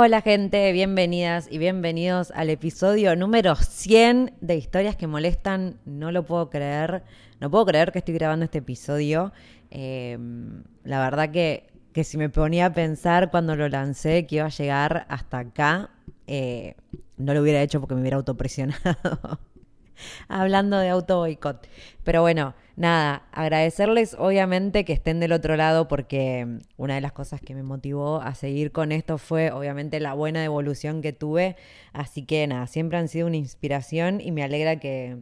Hola gente, bienvenidas y bienvenidos al episodio número 100 de Historias que Molestan. No lo puedo creer. No puedo creer que estoy grabando este episodio. Eh, la verdad que, que si me ponía a pensar cuando lo lancé que iba a llegar hasta acá, eh, no lo hubiera hecho porque me hubiera autopresionado. Hablando de auto boicot. Pero bueno, nada, agradecerles obviamente que estén del otro lado porque una de las cosas que me motivó a seguir con esto fue obviamente la buena evolución que tuve. Así que nada, siempre han sido una inspiración y me alegra que,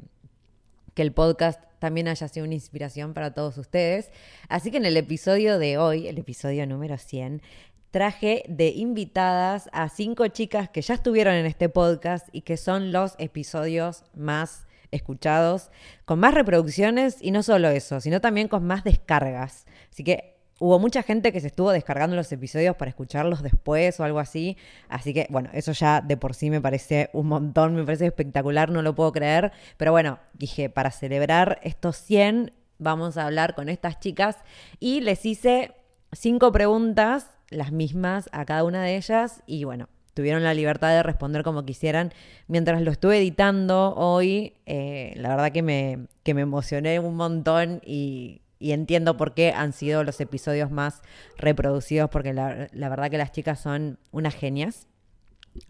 que el podcast también haya sido una inspiración para todos ustedes. Así que en el episodio de hoy, el episodio número 100, traje de invitadas a cinco chicas que ya estuvieron en este podcast y que son los episodios más escuchados, con más reproducciones y no solo eso, sino también con más descargas. Así que hubo mucha gente que se estuvo descargando los episodios para escucharlos después o algo así. Así que bueno, eso ya de por sí me parece un montón, me parece espectacular, no lo puedo creer. Pero bueno, dije, para celebrar estos 100 vamos a hablar con estas chicas y les hice cinco preguntas, las mismas a cada una de ellas y bueno, tuvieron la libertad de responder como quisieran. Mientras lo estuve editando hoy, eh, la verdad que me, que me emocioné un montón y, entiendo por qué han sido los episodios más reproducidos, porque la, la verdad que las chicas son unas genias.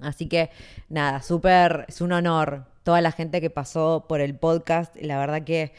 Así que nada, súper, es un honor toda la gente que pasó por el podcast. La verdad que,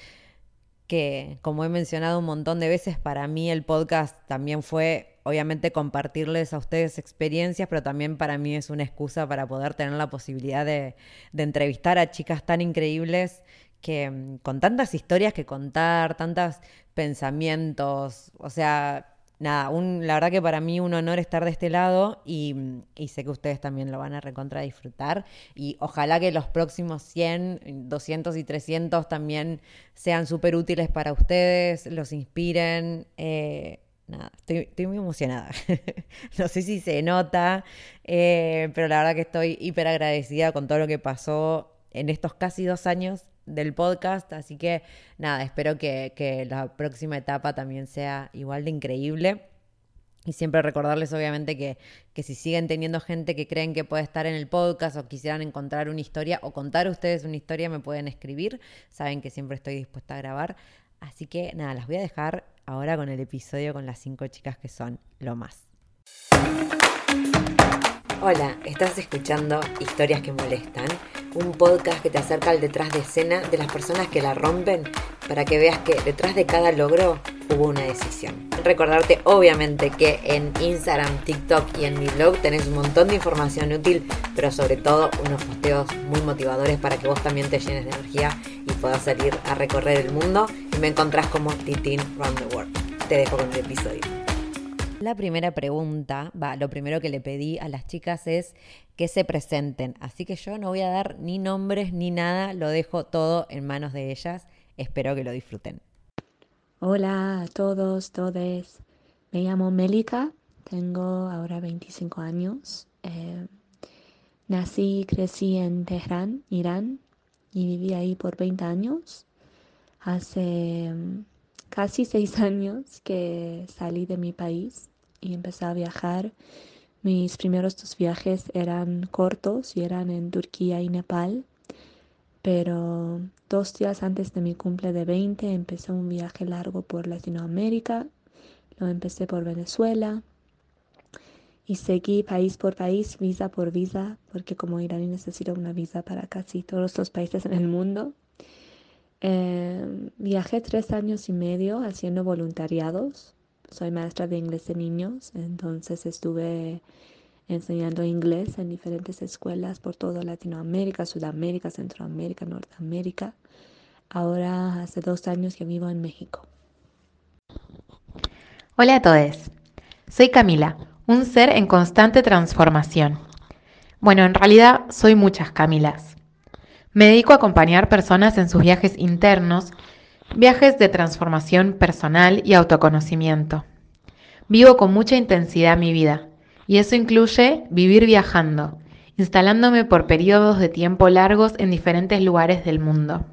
que, como he mencionado un montón de veces, para mí el podcast también fue, obviamente, compartirles a ustedes experiencias, pero también para mí es una excusa para poder tener la posibilidad de, entrevistar a chicas tan increíbles que mm, con tantas historias que contar, tantos pensamientos, o sea, nada, un, la verdad que para mí un honor estar de este lado y, y, sé que ustedes también lo van a recontra disfrutar y ojalá que los próximos 100, 200 y 300 también sean súper útiles para ustedes, los inspiren. Eh, nada, estoy, muy emocionada. no sé si se nota, eh, pero la verdad que estoy hiper agradecida con todo lo que pasó en estos casi dos años del podcast, así que nada, espero que, que, la próxima etapa también sea igual de increíble. Y siempre recordarles obviamente que, que si siguen teniendo gente que creen que puede estar en el podcast o quisieran encontrar una historia o contar ustedes una historia, me pueden escribir. Saben que siempre estoy dispuesta a grabar. Así que nada, las voy a dejar ahora con el episodio con las cinco chicas que son lo más. Hola, estás escuchando Historias que Molestan, un podcast que te acerca al detrás de escena de las personas que la rompen para que veas que detrás de cada logro hubo una decisión. Recordarte obviamente que en Instagram, TikTok y en mi blog tenés un montón de información útil, pero sobre todo unos posteos muy motivadores para que vos también te llenes de energía y puedas salir a recorrer el mundo y me encontrás como Titin Round the World. Te dejo con el episodio. La primera pregunta, va, lo primero que le pedí a las chicas es que se presenten. Así que yo no voy a dar ni nombres ni nada, lo dejo todo en manos de ellas. Espero que lo disfruten. Hola a todos, todes. Me llamo Melika, tengo ahora 25 años. Eh, nací y crecí en Teherán, Irán, y viví ahí por 20 años. Hace casi seis años que salí de mi país y empecé a viajar. Mis primeros dos viajes eran cortos y eran en Turquía y Nepal, pero dos días antes de mi cumple de 20 empecé un viaje largo por Latinoamérica. Lo empecé por Venezuela, y seguí país por país, visa por visa, porque como iraní necesito una visa para casi todos los países en el mundo. Em, viajé tres años y medio haciendo voluntariados. Soy maestra de inglés de niños, entonces estuve enseñando inglés en diferentes escuelas por toda Latinoamérica, Sudamérica, Centroamérica, Norteamérica. Ahora hace dos años que vivo en México. Hola a todos, soy Camila, un ser en constante transformación. Bueno, en realidad soy muchas Camilas. Me dedico a acompañar personas en sus viajes internos, viajes de transformación personal y autoconocimiento. Vivo con mucha intensidad mi vida, y eso incluye vivir viajando, instalándome por periodos de tiempo largos en diferentes lugares del mundo.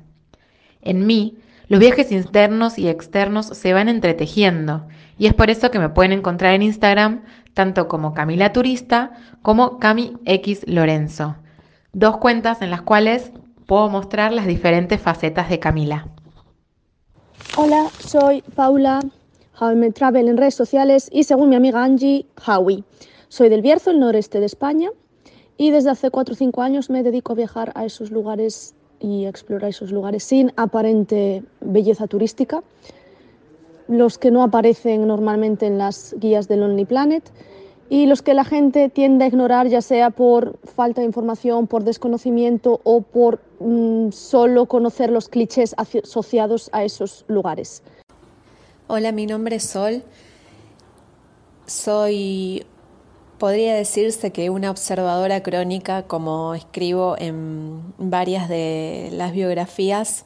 En mí, los viajes internos y externos se van entretejiendo y es por eso que me pueden encontrar en Instagram tanto como Camila Turista como Cami X Lorenzo. Dos cuentas en las cuales puedo mostrar las diferentes facetas de Camila. Hola, soy Paula, How Travel en redes sociales y según mi amiga Angie, Howie. Soy del Bierzo, el noreste de España, y desde hace 4 o 5 años me dedico a viajar a esos lugares y explorar esos lugares sin aparente belleza turística, los que no aparecen normalmente en las guías de Lonely Planet y los que la gente tiende a ignorar ya sea por falta de información, por desconocimiento o por mm, solo conocer los clichés asociados a esos lugares. Hola, mi nombre es Sol. Soy Podría decirse que una observadora crónica, como escribo en varias de las biografías,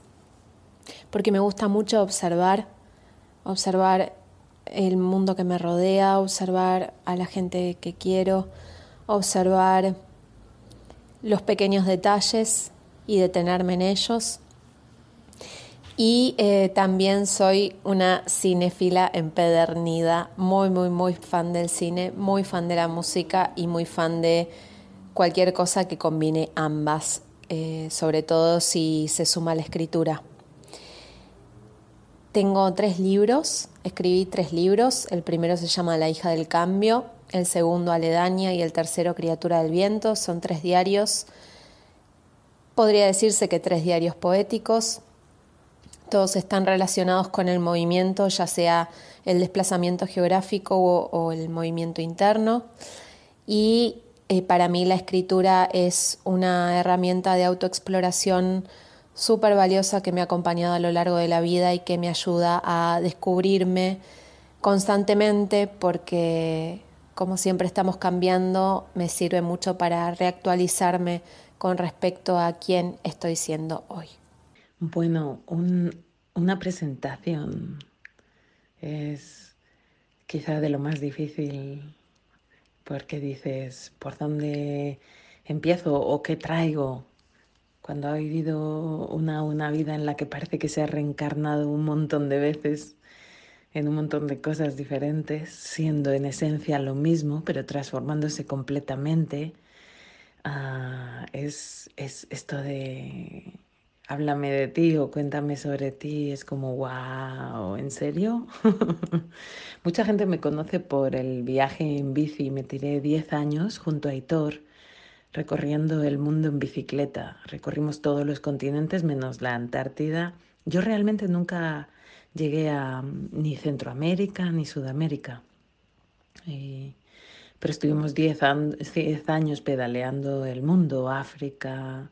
porque me gusta mucho observar, observar el mundo que me rodea, observar a la gente que quiero, observar los pequeños detalles y detenerme en ellos. Y eh, también soy una cinéfila empedernida, muy, muy, muy fan del cine, muy fan de la música y muy fan de cualquier cosa que combine ambas, eh, sobre todo si se suma la escritura. Tengo tres libros, escribí tres libros, el primero se llama La hija del cambio, el segundo Aledaña y el tercero Criatura del viento, son tres diarios, podría decirse que tres diarios poéticos, todos están relacionados con el movimiento, ya sea el desplazamiento geográfico o, el movimiento interno. Y eh, para mí la escritura es una herramienta de autoexploración súper valiosa que me ha acompañado a lo largo de la vida y que me ayuda a descubrirme constantemente porque como siempre estamos cambiando, me sirve mucho para reactualizarme con respecto a quién estoy siendo hoy. Bueno, una presentación es quizá de lo más difícil porque dices, ¿por dónde empiezo o qué traigo? Cuando ha vivido una, una vida en la que parece que se ha reencarnado un montón de veces en un montón de cosas diferentes, siendo en esencia lo mismo, pero transformándose completamente, ah, es, es esto de háblame de ti o cuéntame sobre ti, es como, wow, ¿en serio? Mucha gente me conoce por el viaje en bici, me tiré 10 años junto a Hitor recorriendo el mundo en bicicleta. Recorrimos todos los continentes menos la Antártida. Yo realmente nunca llegué a mm, ni Centroamérica ni Sudamérica. pero estuvimos 10 años pedaleando el mundo, África,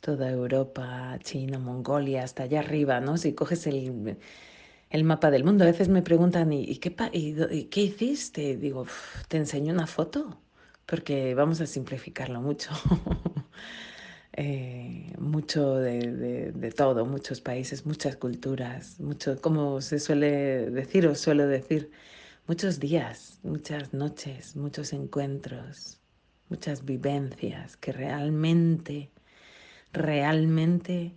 toda Europa, China, Mongolia, hasta allá arriba, ¿no? Si coges el, mapa del mundo, a veces me preguntan, ¿y, qué, y, qué hiciste? Digo, ¿te enseño una foto? Porque vamos a simplificarlo mucho. Eh, mucho de, de, todo, muchos países, muchas culturas, mucho, como se suele decir o suelo decir, muchos días, muchas noches, muchos encuentros, muchas vivencias que realmente realmente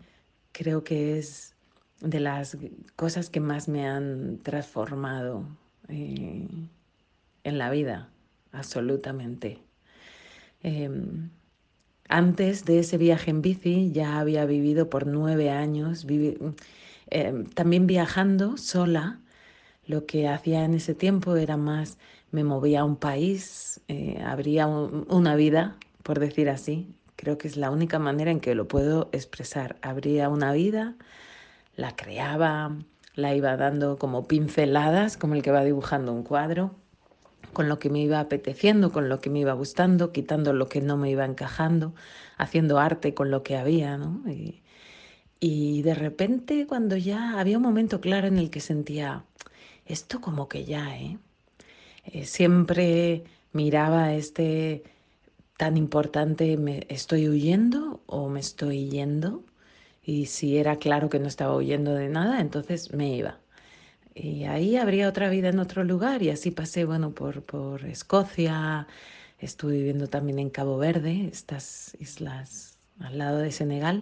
creo que es de las cosas que más me han transformado eh, en la vida, absolutamente. Em, antes de ese viaje en bici ya había vivido por nueve años, em, también viajando sola, Lo que hacía en ese tiempo era más, me movía a un país, eh, abría una vida, por decir así. Creo que es la única manera en que lo puedo expresar. Abría una vida, la creaba, la iba dando como pinceladas, como el que va dibujando un cuadro, con lo que me iba apeteciendo, con lo que me iba gustando, quitando lo que no me iba encajando, haciendo arte con lo que había, ¿no? Y, de repente cuando ya había un momento claro en el que sentía, esto como que ya, ¿eh? eh siempre miraba este tan importante, ¿me estoy huyendo o me estoy yendo? Y si era claro que no estaba huyendo de nada, entonces me iba. Y ahí habría otra vida en otro lugar y así pasé, bueno, por, por Escocia, estuve viviendo también en Cabo Verde, estas islas al lado de Senegal,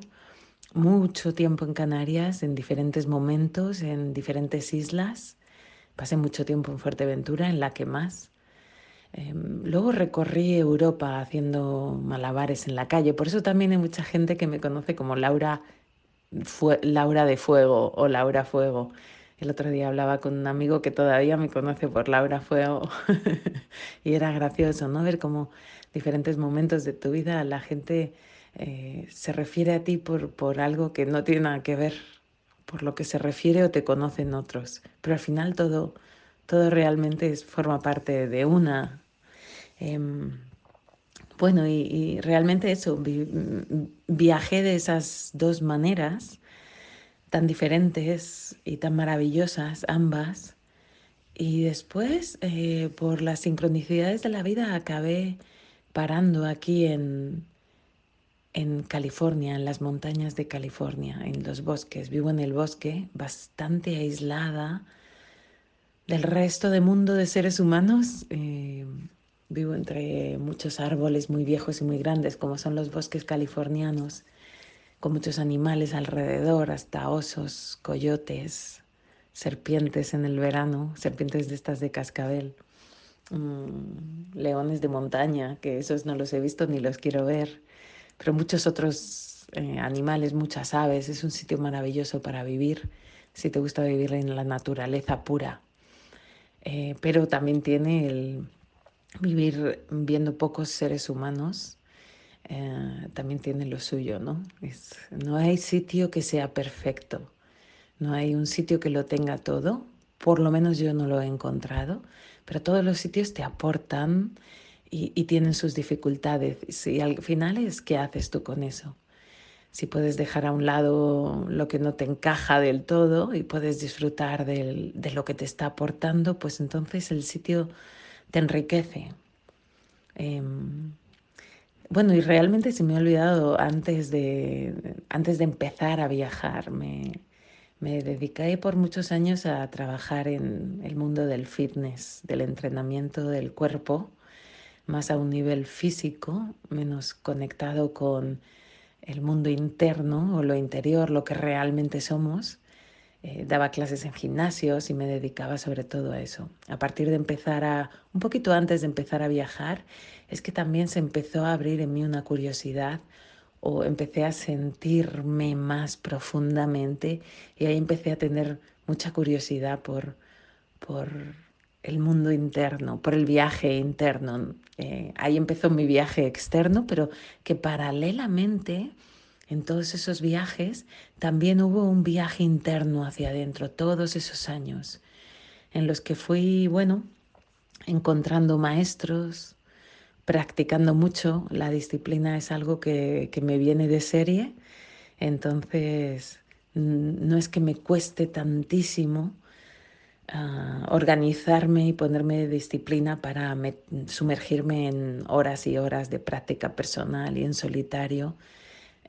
mucho tiempo en Canarias, en diferentes momentos, en diferentes islas. Pasé mucho tiempo en Fuerteventura, en la que más. Em, luego recorrí Europa haciendo malabares en la calle, por eso también hay mucha gente que me conoce como Laura Laura de Fuego o Laura Fuego. El otro día hablaba con un amigo que todavía me conoce por Laura Fuego y era gracioso, ¿no? Ver cómo diferentes momentos de tu vida la gente eh, se refiere a ti por, por algo que no tiene nada que ver, por lo que se refiere o te conocen otros. Pero al final todo, todo realmente forma parte de una. Em, bueno, y, realmente eso, viajé de esas dos maneras tan diferentes y tan maravillosas ambas. Y después, eh, por las sincronicidades de la vida, acabé parando aquí en, en California, en las montañas de California, en los bosques. Vivo en el bosque, bastante aislada del resto del mundo de seres humanos. Eh, Vivo entre muchos árboles muy viejos y muy grandes, como son los bosques californianos, con muchos animales alrededor, hasta osos, coyotes, serpientes en el verano, serpientes de estas de cascabel, mm, leones de montaña, que esos no los he visto ni los quiero ver, pero muchos otros eh, animales, muchas aves. Es un sitio maravilloso para vivir, si te gusta vivir en la naturaleza pura. Eh, pero también tiene el, vivir viendo pocos seres humanos eh, también tiene lo suyo, ¿no? no hay sitio que sea perfecto, no hay un sitio que lo tenga todo, por lo menos yo no lo he encontrado, pero todos los sitios te aportan y, tienen sus dificultades. Y al final es qué haces tú con eso. Si puedes dejar a un lado lo que no te encaja del todo y puedes disfrutar de lo que te está aportando, pues entonces el sitio te enriquece. Em, bueno, y realmente se me ha olvidado antes de, antes de empezar a viajar. Me, me dediqué por muchos años a trabajar en el mundo del fitness, del entrenamiento del cuerpo, más a un nivel físico, menos conectado con el mundo interno o lo interior, lo que realmente somos. Eh, daba clases en gimnasios y me dedicaba sobre todo a eso. A partir de empezar a, un poquito antes de empezar a viajar, es que también se empezó a abrir en mí una curiosidad o empecé a sentirme más profundamente y ahí empecé a tener mucha curiosidad por, por el mundo interno, por el viaje interno. Eh, ahí empezó mi viaje externo, pero que paralelamente en todos esos viajes también hubo un viaje interno hacia adentro, todos esos años, en los que fui, bueno, encontrando maestros, practicando mucho. La disciplina es algo que, me viene de serie, entonces no es que me cueste tantísimo ah, organizarme y ponerme de disciplina para sumergirme en horas y horas de práctica personal y en solitario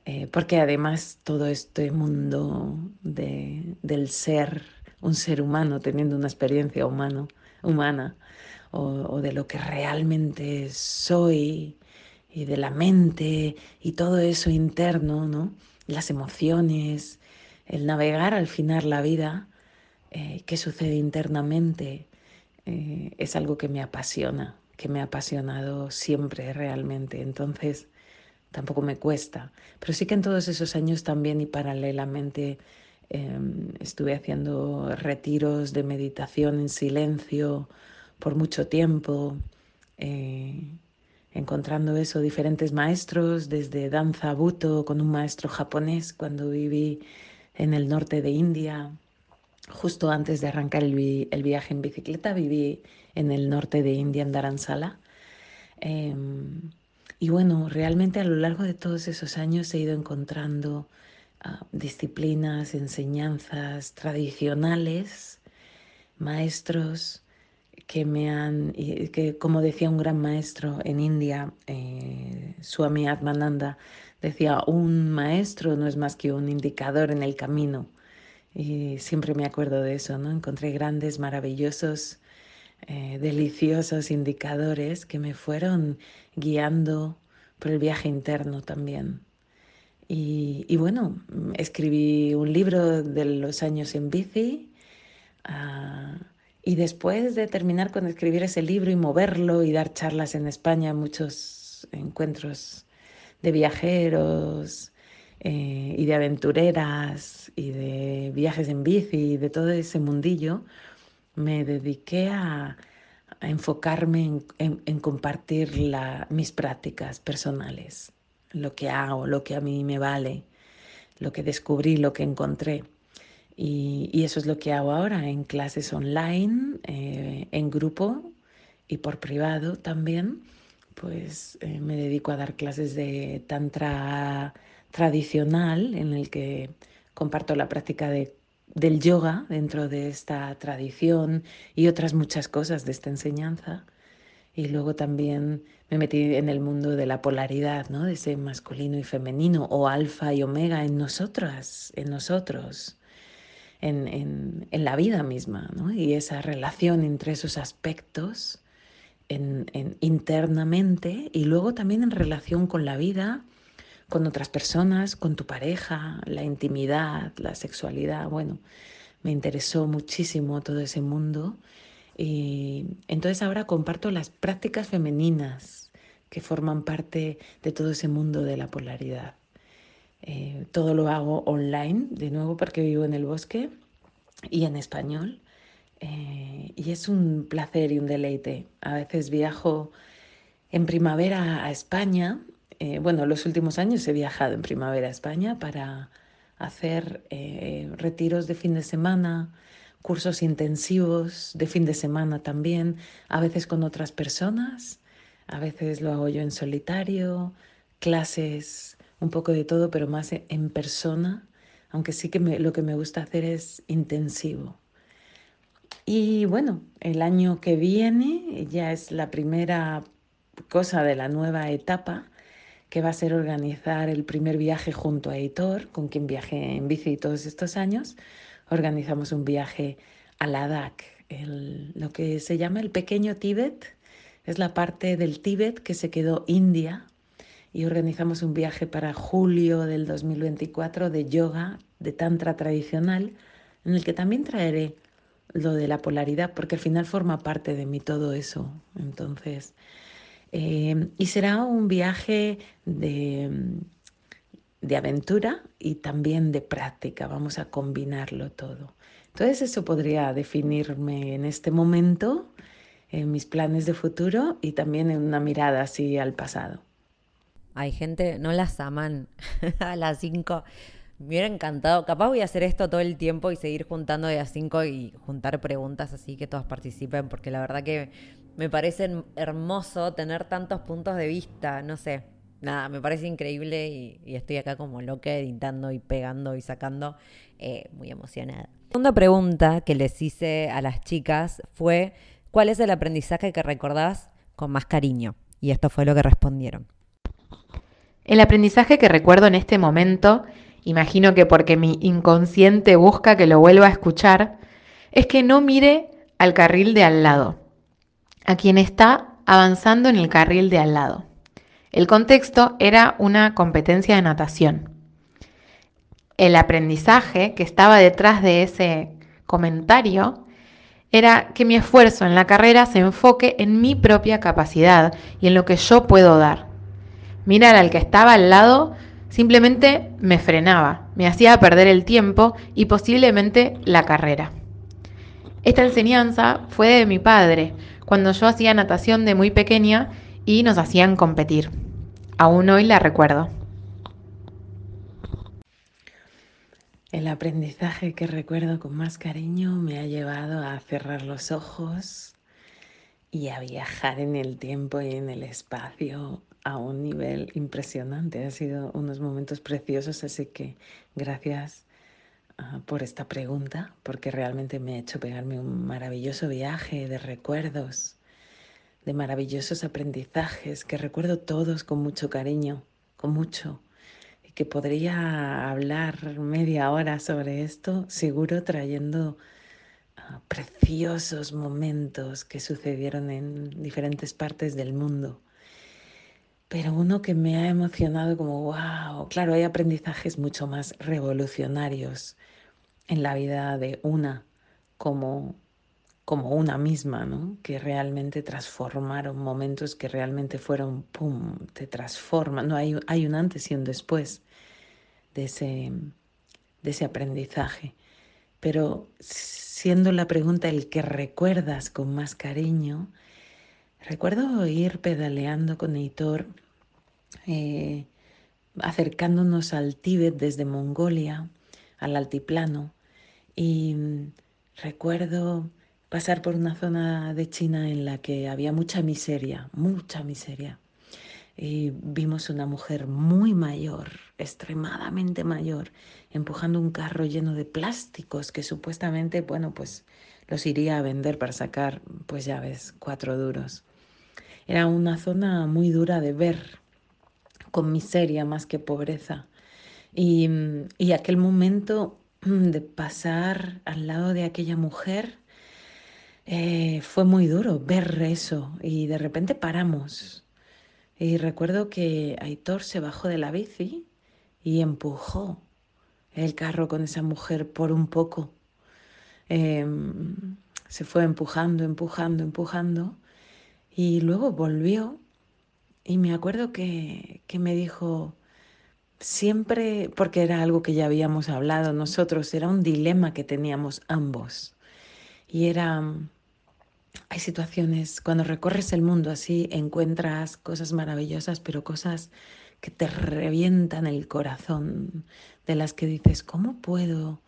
eh, porque además todo este mundo de, del ser, un ser humano teniendo una experiencia humano, humana, o, de lo que realmente soy, y de la mente, y todo eso interno, ¿no? las emociones, el navegar al final la vida, eh, qué sucede internamente, eh, es algo que me apasiona, que me ha apasionado siempre realmente. Entonces, tampoco me cuesta, pero sí que en todos esos años también y paralelamente Em, estuve haciendo retiros de meditación en silencio por mucho tiempo, eh, encontrando eso, diferentes maestros, desde danza buto con un maestro japonés cuando viví en el norte de India. Justo antes de arrancar el, viaje en bicicleta viví en el norte de India, en Dharamsala. Em, y bueno, realmente a lo largo de todos esos años he ido encontrando ah, disciplinas, enseñanzas tradicionales, maestros que me han, que como decía un gran maestro en India, eh, Swami Atmananda, decía, un maestro no es más que un indicador en el camino. Y siempre me acuerdo de eso, ¿no? Encontré grandes, maravillosos, eh, deliciosos indicadores que me fueron guiando por el viaje interno también. Y, bueno, escribí un libro de los años en bici. Ah, y después de terminar con escribir ese libro y moverlo y dar charlas en España, muchos encuentros de viajeros eh, y de aventureras y de viajes en bici y de todo ese mundillo, me dediqué a, enfocarme en, compartir mis prácticas personales, lo que hago, lo que a mí me vale, lo que descubrí, lo que encontré. Y, eso es lo que hago ahora en clases online, eh, en grupo y por privado también. Pues eh, me dedico a dar clases de tantra tradicional en el que comparto la práctica de, del yoga dentro de esta tradición y otras muchas cosas de esta enseñanza. Y luego también me metí en el mundo de la polaridad, ¿no? de ese masculino y femenino, o alfa y omega en nosotras, en nosotros en, la vida misma, y esa relación entre esos aspectos internamente y luego también en relación con la vida, con otras personas, con tu pareja, la intimidad, la sexualidad. Bueno, me interesó muchísimo todo ese mundo y entonces ahora comparto las prácticas femeninas que forman parte de todo ese mundo de la polaridad. Eh, todo lo hago online, de nuevo porque vivo en el bosque y en español. Eh, y es un placer y un deleite. A veces viajo en primavera a España. Eh, bueno, los últimos años he viajado en primavera a España para hacer retiros de fin de semana, cursos intensivos de fin de semana también, a veces con otras personas, a veces lo hago yo en solitario, clases un poco de todo, pero más en persona, aunque sí que lo que me gusta hacer es intensivo. Y bueno, el año que viene ya es la primera cosa de la nueva etapa, que va a ser organizar el primer viaje junto a Editor, con quien viajé en bici todos estos años. Organizamos un viaje a Ladakh, lo que se llama el pequeño Tíbet. Es la parte del Tíbet que se quedó India y organizamos un viaje para julio del 2024 de yoga, de tantra tradicional, en el que también traeré lo de la polaridad, porque al final forma parte de mí todo eso. Entonces, eh, y será un viaje de, de aventura y también de práctica. Vamos a combinarlo todo. Entonces, eso podría definirme en este momento, en mis planes de futuro y también en una mirada así al pasado. Hay gente, no las aman a las 5. Me hubiera encantado. Capaz voy a hacer esto todo el tiempo y seguir juntando de a 5 y juntar preguntas así que todos participen, porque la verdad que me parece hermoso tener tantos puntos de vista. No sé, nada, me parece increíble y, estoy acá como loca editando y pegando y sacando. Eh, muy emocionada. La segunda pregunta que les hice a las chicas fue: ¿Cuál es el aprendizaje que recordás con más cariño? Y esto fue lo que respondieron. El aprendizaje que recuerdo en este momento, imagino que porque mi inconsciente busca que lo vuelva a escuchar, es que no mire al carril de al lado, a quien está avanzando en el carril de al lado. El contexto era una competencia de natación. El aprendizaje que estaba detrás de ese comentario era que mi esfuerzo en la carrera se enfoque en mi propia capacidad y en lo que yo puedo dar mirar al que estaba al lado Simplemente me frenaba, me hacía perder el tiempo y posiblemente la carrera. Esta enseñanza fue de mi padre, cuando yo hacía natación de muy pequeña y nos hacían competir. Aún hoy la recuerdo. El aprendizaje que recuerdo con más cariño me ha llevado a cerrar los ojos y a viajar en el tiempo y en el espacio a un nivel impresionante. Han sido unos momentos preciosos, así que gracias por esta pregunta, porque realmente me ha hecho pegarme un maravilloso viaje de recuerdos, de maravillosos aprendizajes que recuerdo todos con mucho cariño, con mucho, y que podría hablar media hora sobre esto, seguro trayendo preciosos momentos que sucedieron en diferentes partes del mundo. Pero uno que me ha emocionado como, wow, claro, hay aprendizajes mucho más revolucionarios en la vida de una como, como una misma, ¿no? Que realmente transformaron momentos que realmente fueron, ¡pum!, te transforman. No, hay, un antes y un después de ese, de ese aprendizaje. Pero siendo la pregunta el que recuerdas con más cariño, recuerdo ir pedaleando con Heitor, eh, acercándonos al Tíbet desde Mongolia, al altiplano, y mm, recuerdo pasar por una zona de China en la que había mucha miseria, mucha miseria. Y vimos una mujer muy mayor, extremadamente mayor, empujando un carro lleno de plásticos que supuestamente, bueno, pues los iría a vender para sacar, pues ya ves, cuatro duros. Era una zona muy dura de ver, con miseria más que pobreza. Y, y aquel momento de pasar al lado de aquella mujer eh, fue muy duro ver eso y de repente paramos. Y recuerdo que Aitor se bajó de la bici y empujó el carro con esa mujer por un poco. Em, se fue empujando, empujando, empujando y luego volvió y me acuerdo que, que me dijo, siempre, porque era algo que ya habíamos hablado nosotros, era un dilema que teníamos ambos. Y era, hay situaciones, cuando recorres el mundo así, encuentras cosas maravillosas, pero cosas que te revientan el corazón, de las que dices, ¿cómo puedo?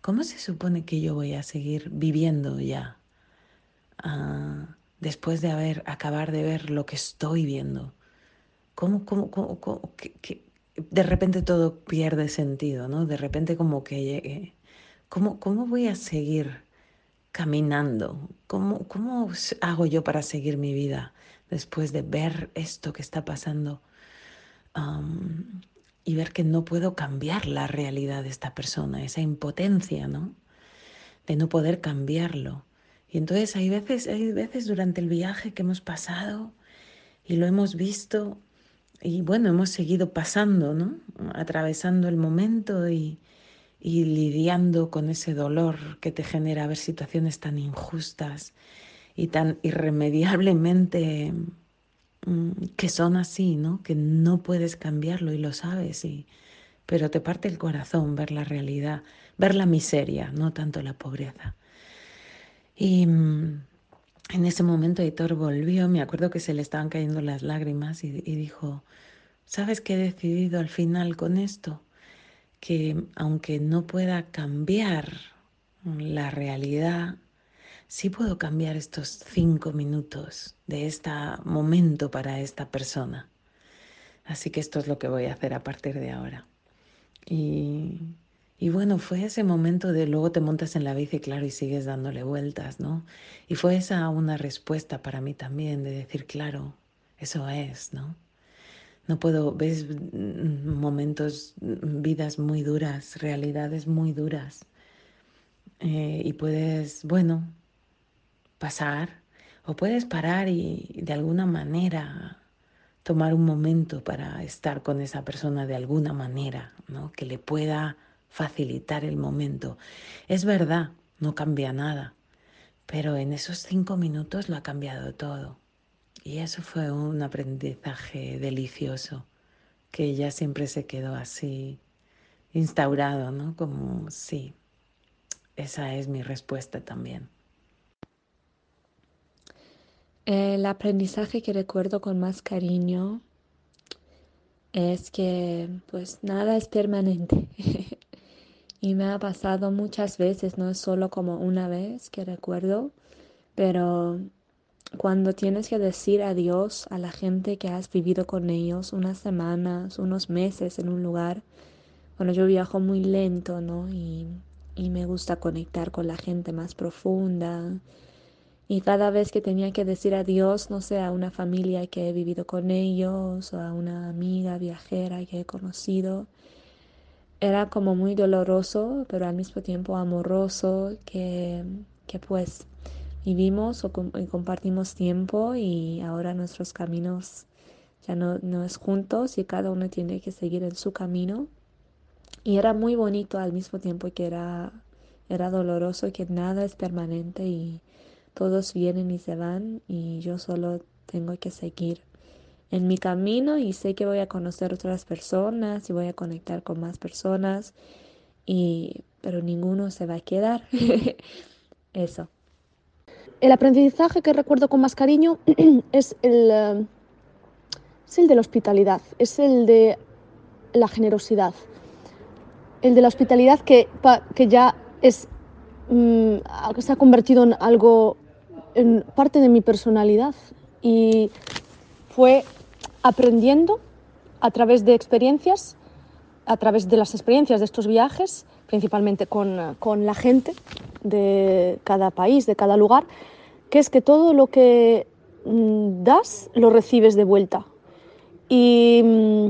¿Cómo se supone que yo voy a seguir viviendo ya? Ah, después de haber, acabar de ver lo que estoy viendo. ¿Cómo, cómo, cómo, cómo que, de repente todo pierde sentido, ¿no? De repente como que llegue. ¿Cómo, cómo voy a seguir caminando? ¿Cómo, ¿Cómo hago yo para seguir mi vida después de ver esto que está pasando? y ver que no puedo cambiar la realidad de esta persona, esa impotencia, ¿no? De no poder cambiarlo. Y entonces hay veces, hay veces durante el viaje que hemos pasado y lo hemos visto y bueno, hemos seguido pasando, ¿no? Atravesando el momento y, y lidiando con ese dolor que te genera ver situaciones tan injustas y tan irremediablemente Mm, que son así, ¿no? Que no puedes cambiarlo y lo sabes, y, pero te parte el corazón ver la realidad, ver la miseria, no tanto la pobreza. Y mm, en ese momento Hitor volvió, me acuerdo que se le estaban cayendo las lágrimas y, y dijo, ¿sabes qué he decidido al final con esto? Que aunque no pueda cambiar la realidad, sí puedo cambiar estos cinco minutos de este momento para esta persona. Así que esto es lo que voy a hacer a partir de ahora. Y, y bueno, fue ese momento de luego te montas en la bici, claro, y sigues dándole vueltas, ¿no? Y fue esa una respuesta para mí también de decir, claro, eso es, ¿no? No puedo, ves momentos, vidas muy duras, realidades muy duras. Eh, y puedes, bueno, pasar o puedes parar y de alguna manera tomar un momento para estar con esa persona de alguna manera, ¿no? Que le pueda facilitar el momento. Es verdad, no cambia nada, pero en esos cinco minutos lo ha cambiado todo. Y eso fue un aprendizaje delicioso que ya siempre se quedó así instaurado, ¿no? Como sí, esa es mi respuesta también. El aprendizaje que recuerdo con más cariño es que pues nada es permanente. y me ha pasado muchas veces, no es solo como una vez que recuerdo, pero cuando tienes que decir adiós a la gente que has vivido con ellos unas semanas, unos meses en un lugar, bueno, yo viajo muy lento, ¿no? Y, y me gusta conectar con la gente más profunda. Y cada vez que tenía que decir adiós, no sé, a una familia que he vivido con ellos o a una amiga viajera que he conocido, era como muy doloroso, pero al mismo tiempo amoroso, que, que pues vivimos o y compartimos tiempo y ahora nuestros caminos ya no, no es juntos y cada uno tiene que seguir en su camino. Y era muy bonito al mismo tiempo que era, era doloroso, que nada es permanente y todos vienen y se van y yo solo tengo que seguir en mi camino y sé que voy a conocer otras personas y voy a conectar con más personas y pero ninguno se va a quedar. Eso. El aprendizaje que recuerdo con más cariño es el, eh, es el de la hospitalidad, es el de la generosidad, el de la hospitalidad que, que ya es, mm, se ha convertido en algo, en parte de mi personalidad y fue aprendiendo a través de experiencias, a través de las experiencias de estos viajes, principalmente con, con la gente de cada país, de cada lugar, que es que todo lo que mm, das lo recibes de vuelta. Y mm,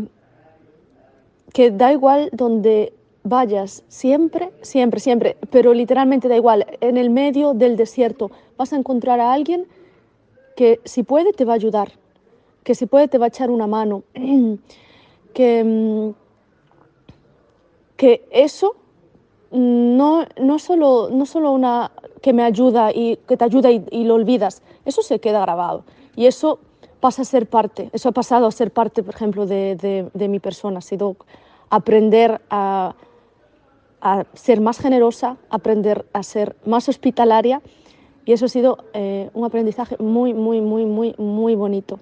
que da igual donde vayas, siempre, siempre, siempre, pero literalmente da igual, en el medio del desierto vas a encontrar a alguien que si puede te va a ayudar, que si puede te va a echar una mano, que, mm, que eso no, no, solo, no solo una que me ayuda y que te ayuda y, lo olvidas, eso se queda grabado. Y eso pasa a ser parte, eso ha pasado a ser parte, por ejemplo, de, de, mi persona, ha sido aprender a, a, ser más generosa, aprender a ser más hospitalaria. Y eso ha sido eh, un aprendizaje muy, muy, muy, muy, muy bonito.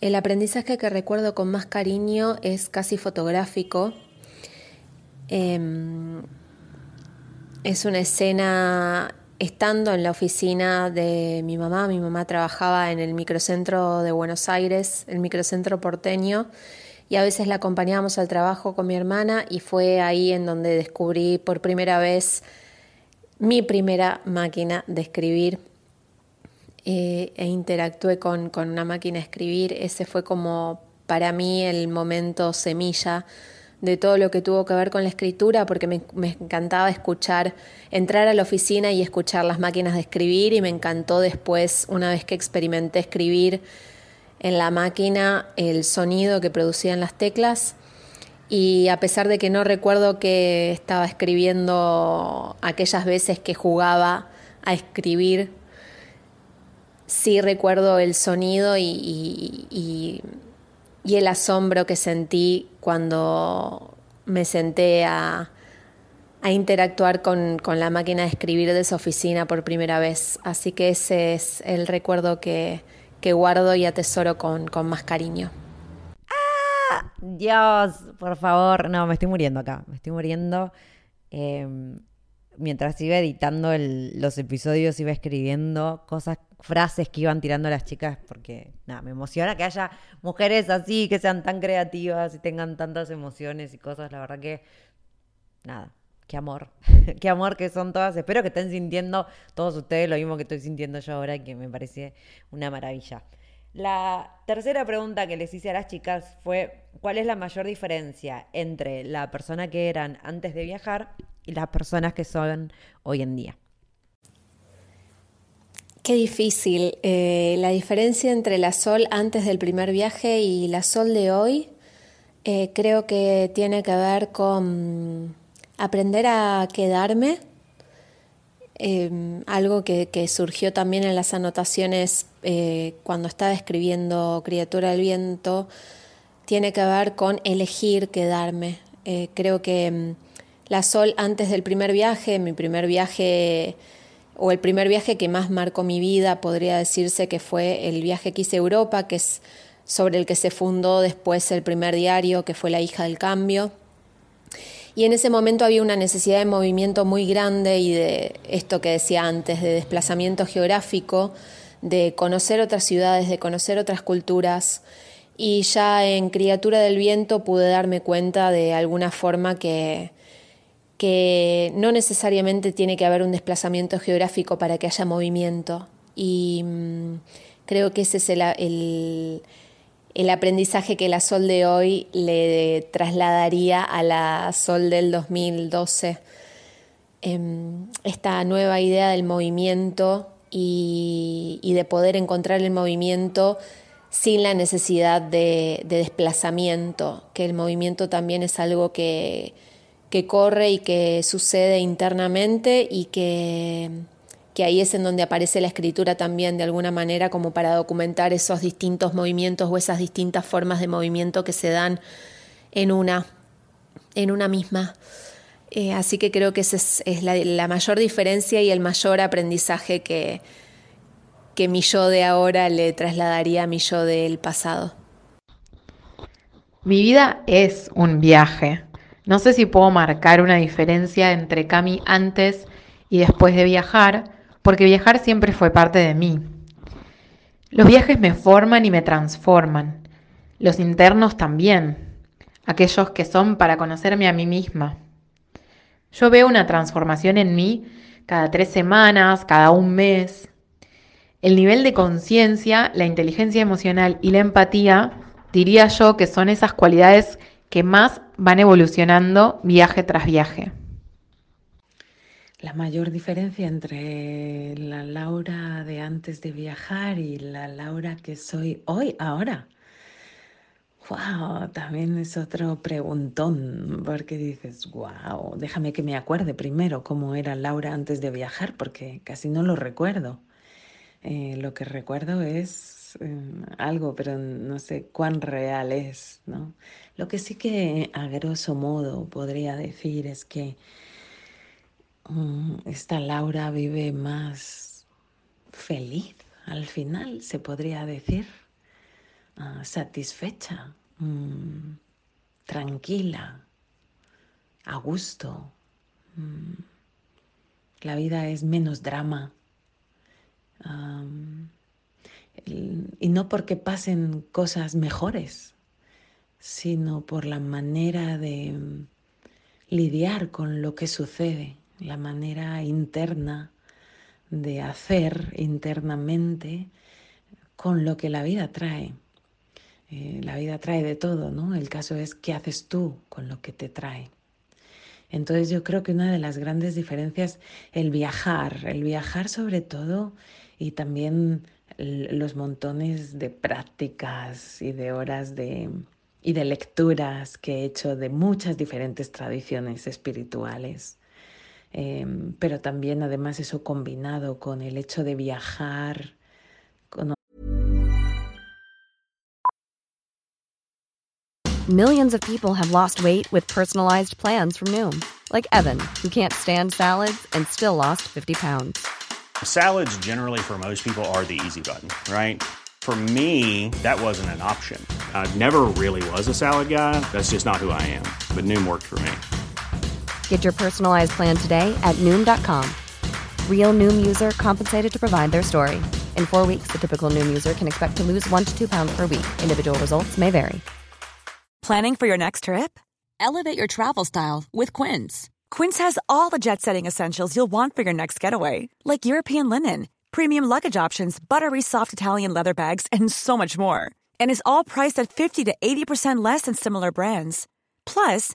El aprendizaje que recuerdo con más cariño es casi fotográfico. Em, es una escena estando en la oficina de mi mamá. Mi mamá trabajaba en el microcentro de Buenos Aires, el microcentro porteño, y a veces la acompañábamos al trabajo con mi hermana y fue ahí en donde descubrí por primera vez mi primera máquina de escribir e interactué con, una máquina de escribir. Ese fue como para mí el momento semilla de todo lo que tuvo que ver con la escritura, porque me, encantaba escuchar, entrar a la oficina y escuchar las máquinas de escribir y me encantó después, una vez que experimenté escribir en la máquina, el sonido que producían las teclas. Y a pesar de que no recuerdo que estaba escribiendo aquellas veces que jugaba a escribir, sí recuerdo el sonido y el asombro que sentí cuando me senté a, interactuar con, la máquina de escribir de esa oficina por primera vez. Así que ese es el recuerdo que, guardo y atesoro con, más cariño. ¡Ah! Dios, por favor. No, me estoy muriendo acá. Me estoy muriendo. Em, mientras iba editando los episodios, iba escribiendo cosas frases que iban tirando las chicas, porque nada, me emociona que haya mujeres así, que sean tan creativas y tengan tantas emociones y cosas, la verdad que, nada, qué amor, qué amor que son todas, espero que estén sintiendo todos ustedes lo mismo que estoy sintiendo yo ahora, que me parece una maravilla. La tercera pregunta que les hice a las chicas fue, ¿cuál es la mayor diferencia entre la persona que eran antes de viajar y las personas que son hoy en día? Qué difícil. Eh, la diferencia entre la Sol antes del primer viaje y la Sol de hoy eh, creo que tiene que ver con aprender a quedarme, em, algo que, surgió también en las anotaciones eh, cuando estaba escribiendo Criatura del Viento, tiene que ver con elegir quedarme. Eh, creo que mm, la Sol antes del primer viaje, mi primer viaje o el primer viaje que más marcó mi vida, podría decirse que fue el viaje que hice a Europa, que es sobre el que se fundó después el primer diario, que fue La hija del cambio. Y en ese momento había una necesidad de movimiento muy grande y de esto que decía antes, de desplazamiento geográfico, de conocer otras ciudades, de conocer otras culturas. Y ya en Criatura del Viento pude darme cuenta de alguna forma que, que no necesariamente tiene que haber un desplazamiento geográfico para que haya movimiento. Y mm, creo que ese es el, el, aprendizaje que la Sol de hoy le trasladaría a la Sol del 2012. Em, esta nueva idea del movimiento y, de poder encontrar el movimiento sin la necesidad de desplazamiento, que el movimiento también es algo que corre y que sucede internamente y que, que ahí es en donde aparece la escritura también de alguna manera como para documentar esos distintos movimientos o esas distintas formas de movimiento que se dan en una, en una misma. Eh, así que creo que esa es, la, la, mayor diferencia y el mayor aprendizaje que, que mi yo de ahora le trasladaría a mi yo del pasado. Mi vida es un viaje. No sé si puedo marcar una diferencia entre Cami antes y después de viajar, porque viajar siempre fue parte de mí. Los viajes me forman y me transforman. Los internos también. Aquellos que son para conocerme a mí misma. Yo veo una transformación en mí cada tres semanas, cada un mes. El nivel de conciencia, la inteligencia emocional y la empatía, diría yo que son esas cualidades que más van evolucionando viaje tras viaje. La mayor diferencia entre la Laura de antes de viajar y la Laura que soy hoy, ahora. Wow, también es otro preguntón, porque dices, wow, déjame que me acuerde primero cómo era Laura antes de viajar, porque casi no lo recuerdo. Eh, lo que recuerdo es Em, algo, pero no sé cuán real es, ¿no? Lo que sí que a grosso modo podría decir es que esta Laura vive más feliz, al final se podría decir, ah, satisfecha, mm, tranquila, a gusto. Mm, la vida es menos drama y no porque pasen cosas mejores, sino por la manera de mm, lidiar con lo que sucede, la manera interna de hacer internamente con lo que la vida trae. Eh, la vida trae de todo, ¿no? El caso es qué haces tú con lo que te trae. Entonces yo creo que una de las grandes diferencias, el viajar, el viajar sobre todo y también los montones de prácticas y de horas de, y de lecturas que he hecho de muchas diferentes tradiciones espirituales. Em, pero también además eso combinado con el hecho de viajar. Con... Millions of people have lost weight with personalized plans from Noom, like Evan, who can't stand salads and still lost 50 pounds. Salads, generally, for most people, are the easy button, right? For me, that wasn't an option. I never really was a salad guy. That's just not who I am. But Noom worked for me. Get your personalized plan today at Noom.com. Real Noom user compensated to provide their story. In four weeks, the typical Noom user can expect to lose one to two pounds per week. Individual results may vary. Planning for your next trip? Elevate your travel style with Quince. Quince has all the jet setting essentials you'll want for your next getaway, like European linen, premium luggage options, buttery soft Italian leather bags, and so much more. And is all priced at 50 to 80% less than similar brands. Plus,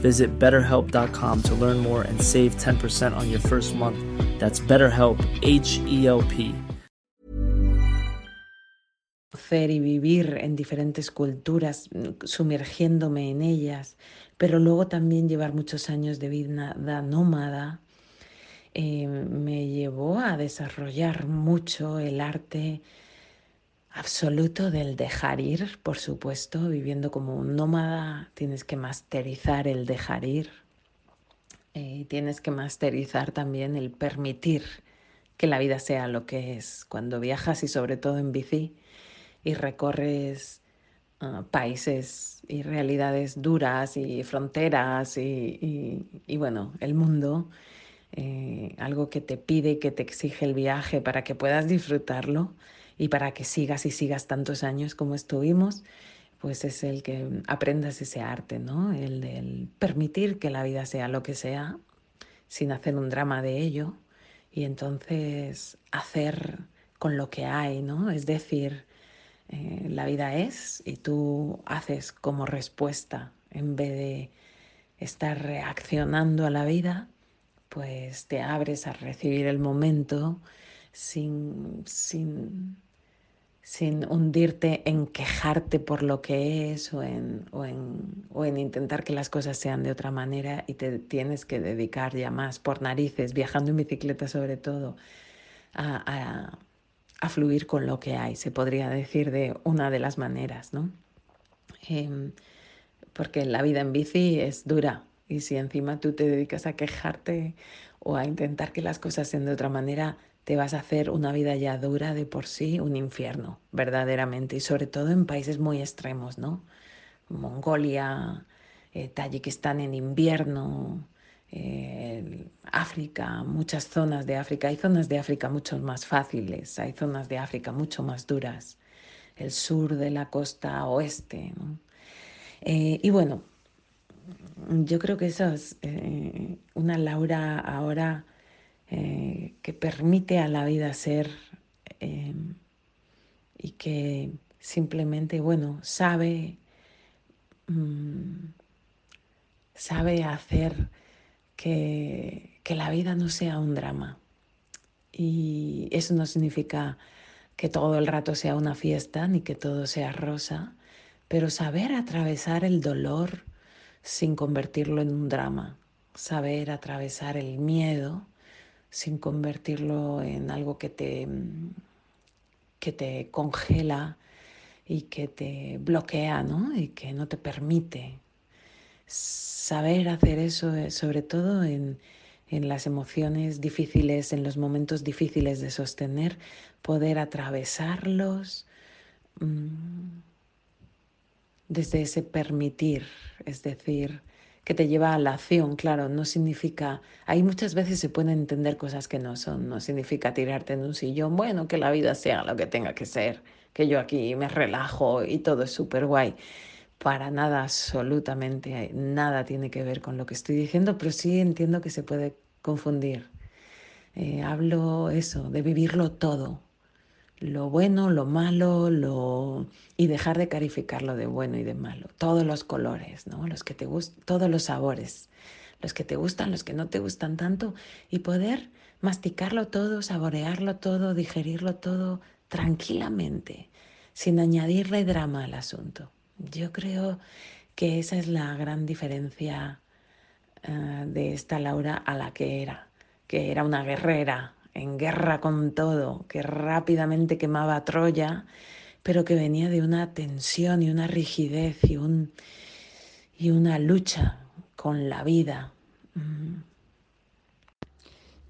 Visit betterhelp.com to learn more and save 10% on your first month. That's BetterHelp, H E L P. Hacer y vivir en diferentes culturas, sumergiéndome en ellas, pero luego también llevar muchos años de vida nómada eh, me llevó a desarrollar mucho el arte absoluto del dejar ir, por supuesto, viviendo como un nómada, tienes que masterizar el dejar ir, eh, tienes que masterizar también el permitir que la vida sea lo que es. Cuando viajas y sobre todo en bici y recorres ah, países y realidades duras y fronteras y, y bueno, el mundo, eh, algo que te pide, que te exige el viaje para que puedas disfrutarlo y para que sigas y sigas tantos años como estuvimos, pues es el que aprendas ese arte, ¿no? El del permitir que la vida sea lo que sea, sin hacer un drama de ello, y entonces hacer con lo que hay, ¿no? Es decir, eh, la vida es y tú haces como respuesta en vez de estar reaccionando a la vida pues te abres a recibir el momento sin, sin, sin hundirte en quejarte por lo que es o en, o, en, o en intentar que las cosas sean de otra manera y te tienes que dedicar ya más por narices, viajando en bicicleta sobre todo, a, a, fluir con lo que hay, se podría decir de una de las maneras, ¿no? Eh, porque la vida en bici es dura, y si encima tú te dedicas a quejarte o a intentar que las cosas sean de otra manera, te vas a hacer una vida ya dura de por sí, un infierno, verdaderamente. Y sobre todo en países muy extremos, ¿no? Mongolia, eh, Tayikistán en invierno, eh, África, muchas zonas de África. Hay zonas de África mucho más fáciles, hay zonas de África mucho más duras. El sur de la costa oeste. Eh, y bueno, yo creo que eso es eh, una Laura ahora eh, que permite a la vida ser eh, y que simplemente, bueno, sabe, mm, sabe hacer que, que la vida no sea un drama. Y eso no significa que todo el rato sea una fiesta ni que todo sea rosa, pero saber atravesar el dolor, sin convertirlo en un drama, saber atravesar el miedo sin convertirlo en algo que te, que te congela y que te bloquea, ¿no? Y que no te permite. Saber hacer eso, eh, sobre todo en, en las emociones difíciles, en los momentos difíciles de sostener, poder atravesarlos. Mmm, desde ese permitir, es decir, que te lleva a la acción, claro, no significa, ahí muchas veces se pueden entender cosas que no son, no significa tirarte en un sillón, bueno, que la vida sea lo que tenga que ser, que yo aquí me relajo y todo es súper guay. Para nada, absolutamente, nada tiene que ver con lo que estoy diciendo, pero sí entiendo que se puede confundir. Eh, hablo eso, de vivirlo todo, lo bueno, lo malo, lo y dejar de calificarlo de bueno y de malo. Todos los colores, ¿no? Los que te gustan, todos los sabores, los que te gustan, los que no te gustan tanto y poder masticarlo todo, saborearlo todo, digerirlo todo tranquilamente, sin añadirle drama al asunto. Yo creo que esa es la gran diferencia eh, de esta Laura a la que era, que era una guerrera, en guerra con todo, que rápidamente quemaba Troya, pero que venía de una tensión y una rigidez y, un, y una lucha con la vida. Mm.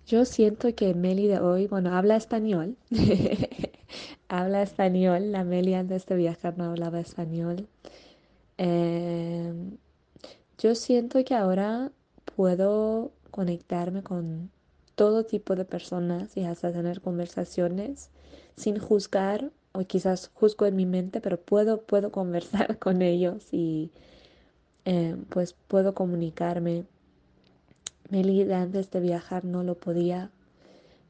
Yo siento que Meli de hoy, bueno, habla español. habla español. La Meli antes de viajar no hablaba español. Em, yo siento que ahora puedo conectarme con todo tipo de personas y hasta tener conversaciones sin juzgar o quizás juzgo en mi mente, pero puedo, puedo conversar con ellos y eh, pues puedo comunicarme. Meli antes de viajar no lo podía.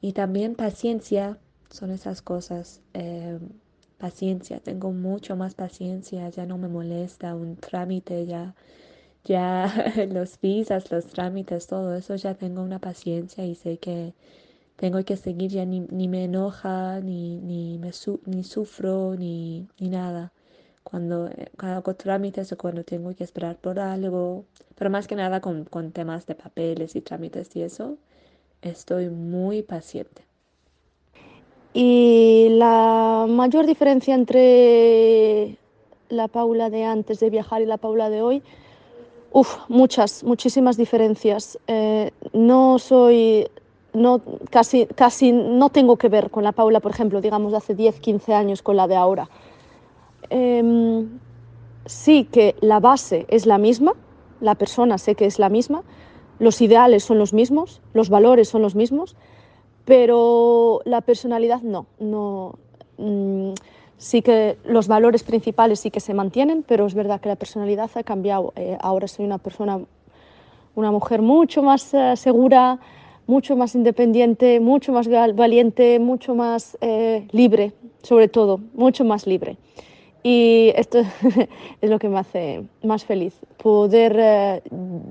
Y también paciencia, son esas cosas. Eh, paciencia, tengo mucho más paciencia, ya no me molesta un trámite, ya ya los visas, los trámites, todo eso, ya tengo una paciencia y sé que tengo que seguir, ya ni, me enoja, ni, ni, me ni sufro, ni, ni nada. Cuando, eh, hago trámites o cuando tengo que esperar por algo, pero más que nada con, con temas de papeles y trámites y eso, estoy muy paciente. Y la mayor diferencia entre la Paula de antes de viajar y la Paula de hoy Uf, muchas, muchísimas diferencias. Eh, no soy, no, casi, casi no tengo que ver con la Paula, por ejemplo, digamos de hace 10, 15 años con la de ahora. Em, sí que la base es la misma, la persona sé que es la misma, los ideales son los mismos, los valores son los mismos, pero la personalidad no, no. Mm, sí que los valores principales sí que se mantienen, pero es verdad que la personalidad ha cambiado. Eh, ahora soy una persona, una mujer mucho más eh, segura, mucho más independiente, mucho más valiente, mucho más eh, libre, sobre todo, mucho más libre. Y esto es lo que me hace más feliz, poder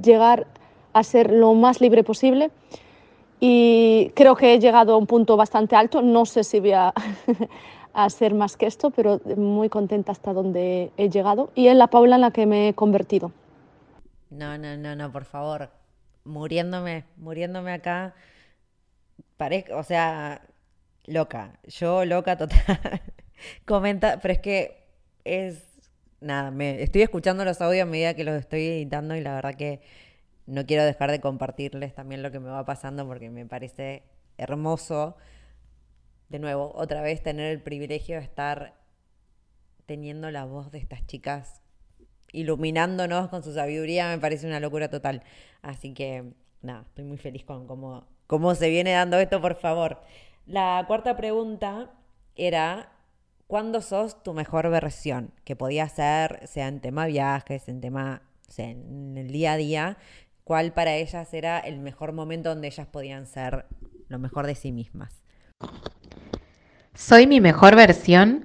llegar a ser lo más libre posible. Y creo que he llegado a un punto bastante alto, no sé si voy a a ser más que esto, pero muy contenta hasta donde he llegado y en la Paula en la que me he convertido. No, no, no, no, por favor, muriéndome, muriéndome acá. Parezco, o sea, loca, yo loca total. Comenta, pero es que es nada, me estoy escuchando los audios a medida que los estoy editando y la verdad que no quiero dejar de compartirles también lo que me va pasando porque me parece hermoso de nuevo, otra vez tener el privilegio de estar teniendo la voz de estas chicas iluminándonos con su sabiduría, me parece una locura total. Así que, nada, estoy muy feliz con cómo, cómo se viene dando esto, por favor. La cuarta pregunta era, ¿cuándo sos tu mejor versión? Que podía ser, sea en tema viajes, en tema, en el día a día, ¿cuál para ellas era el mejor momento donde ellas podían ser lo mejor de sí mismas? Soy mi mejor versión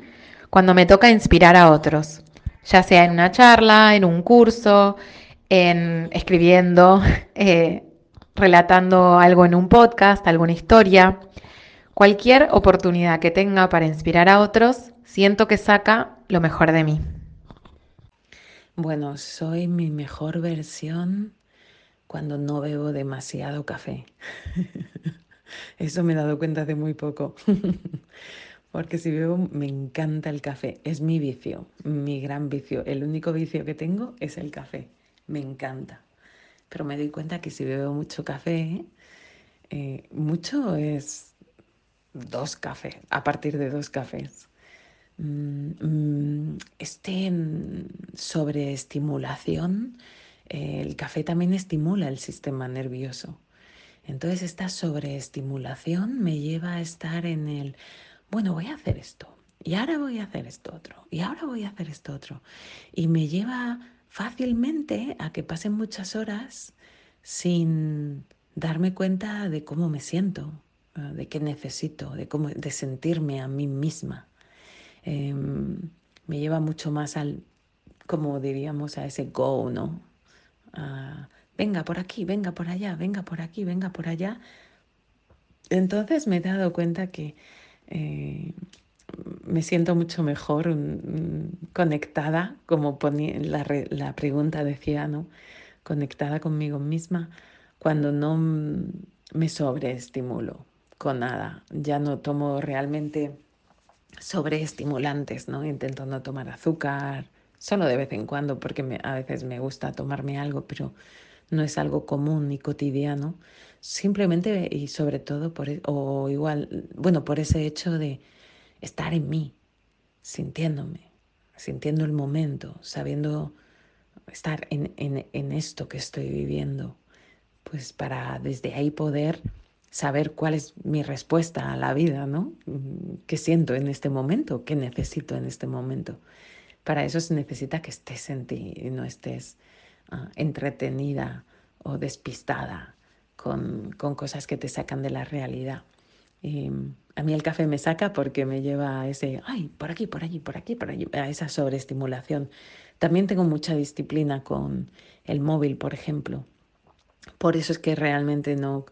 cuando me toca inspirar a otros, ya sea en una charla, en un curso, en escribiendo, eh, relatando algo en un podcast, alguna historia. Cualquier oportunidad que tenga para inspirar a otros, siento que saca lo mejor de mí. Bueno, soy mi mejor versión cuando no bebo demasiado café. Eso me he dado cuenta hace muy poco. Porque si bebo, me encanta el café. Es mi vicio, mi gran vicio. El único vicio que tengo es el café. Me encanta. Pero me doy cuenta que si bebo mucho café, eh, mucho es dos cafés, a partir de dos cafés. Mm, mm, este sobreestimulación, eh, el café también estimula el sistema nervioso. Entonces esta sobreestimulación me lleva a estar en el, bueno, voy a hacer esto, y ahora voy a hacer esto otro, y ahora voy a hacer esto otro. Y me lleva fácilmente a que pasen muchas horas sin darme cuenta de cómo me siento, ah, de qué necesito, de, cómo, de sentirme a mí misma. Em, me lleva mucho más al, como diríamos, a ese go, ¿no? Venga por aquí, venga por allá, venga por aquí, venga por allá. Entonces me he dado cuenta que eh, me siento mucho mejor mm, conectada, como la, la pregunta decía, ¿no? Conectada conmigo misma cuando no me sobreestimulo con nada. Ya no tomo realmente sobreestimulantes, ¿no? Intento no tomar azúcar, solo de vez en cuando, porque a veces me gusta tomarme algo, pero no es algo común ni cotidiano. Simplemente y sobre todo por, e, o igual, bueno, por ese hecho de estar en mí, sintiéndome, sintiendo el momento, sabiendo estar en, en, en esto que estoy viviendo, pues para desde ahí poder saber cuál es mi respuesta a la vida, ¿no? ¿Qué siento en este momento? ¿Qué necesito en este momento? Para eso se necesita que estés en ti y no estés ah, entretenida o despistada con, con, cosas que te sacan de la realidad. A mí el café me saca porque me lleva a ese, ay, por aquí, por allí, por aquí, por allí, a esa sobreestimulación. También tengo mucha disciplina con el móvil, por ejemplo. Por eso es que realmente no,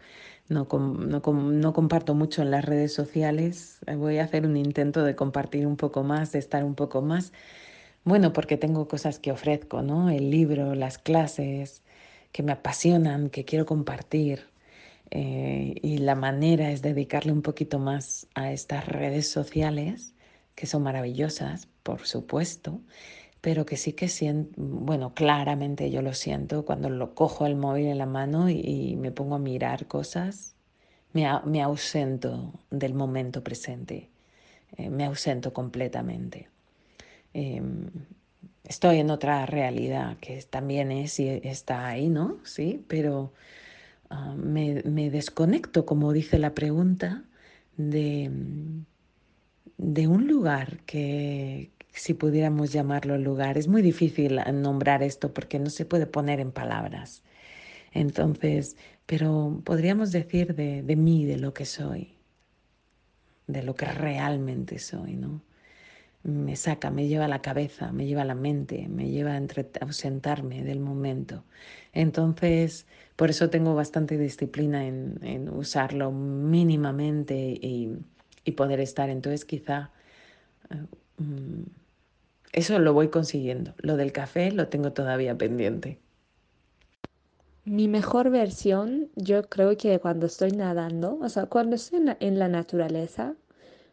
no, no, comparto mucho en las redes sociales. Voy a hacer un intento de compartir un poco más, de estar un poco más. Bueno, porque tengo cosas que ofrezco, ¿no? El libro, las clases, que me apasionan, que quiero compartir. Eh, y la manera es dedicarle un poquito más a estas redes sociales, que son maravillosas, por supuesto, pero que sí que siento, bueno, claramente yo lo siento cuando lo cojo el móvil en la mano y, me pongo a mirar cosas, me, ausento del momento presente, eh, me ausento completamente. Em, estoy en otra realidad que también es y está ahí, ¿no? Sí, pero ah, me, me, desconecto, como dice la pregunta, de, de un lugar que, si pudiéramos llamarlo lugar. Es muy difícil nombrar esto porque no se puede poner en palabras. Entonces, pero podríamos decir de, de mí, de lo que soy, de lo que realmente soy, ¿no? Me saca, me lleva a la cabeza, me lleva a la mente, me lleva a ausentarme del momento. Entonces, por eso tengo bastante disciplina en, en usarlo mínimamente y, y, poder estar. Entonces, quizá eh, mm, eso lo voy consiguiendo. Lo del café lo tengo todavía pendiente. Mi mejor versión, yo creo que cuando estoy nadando, o sea, cuando estoy en la, naturaleza,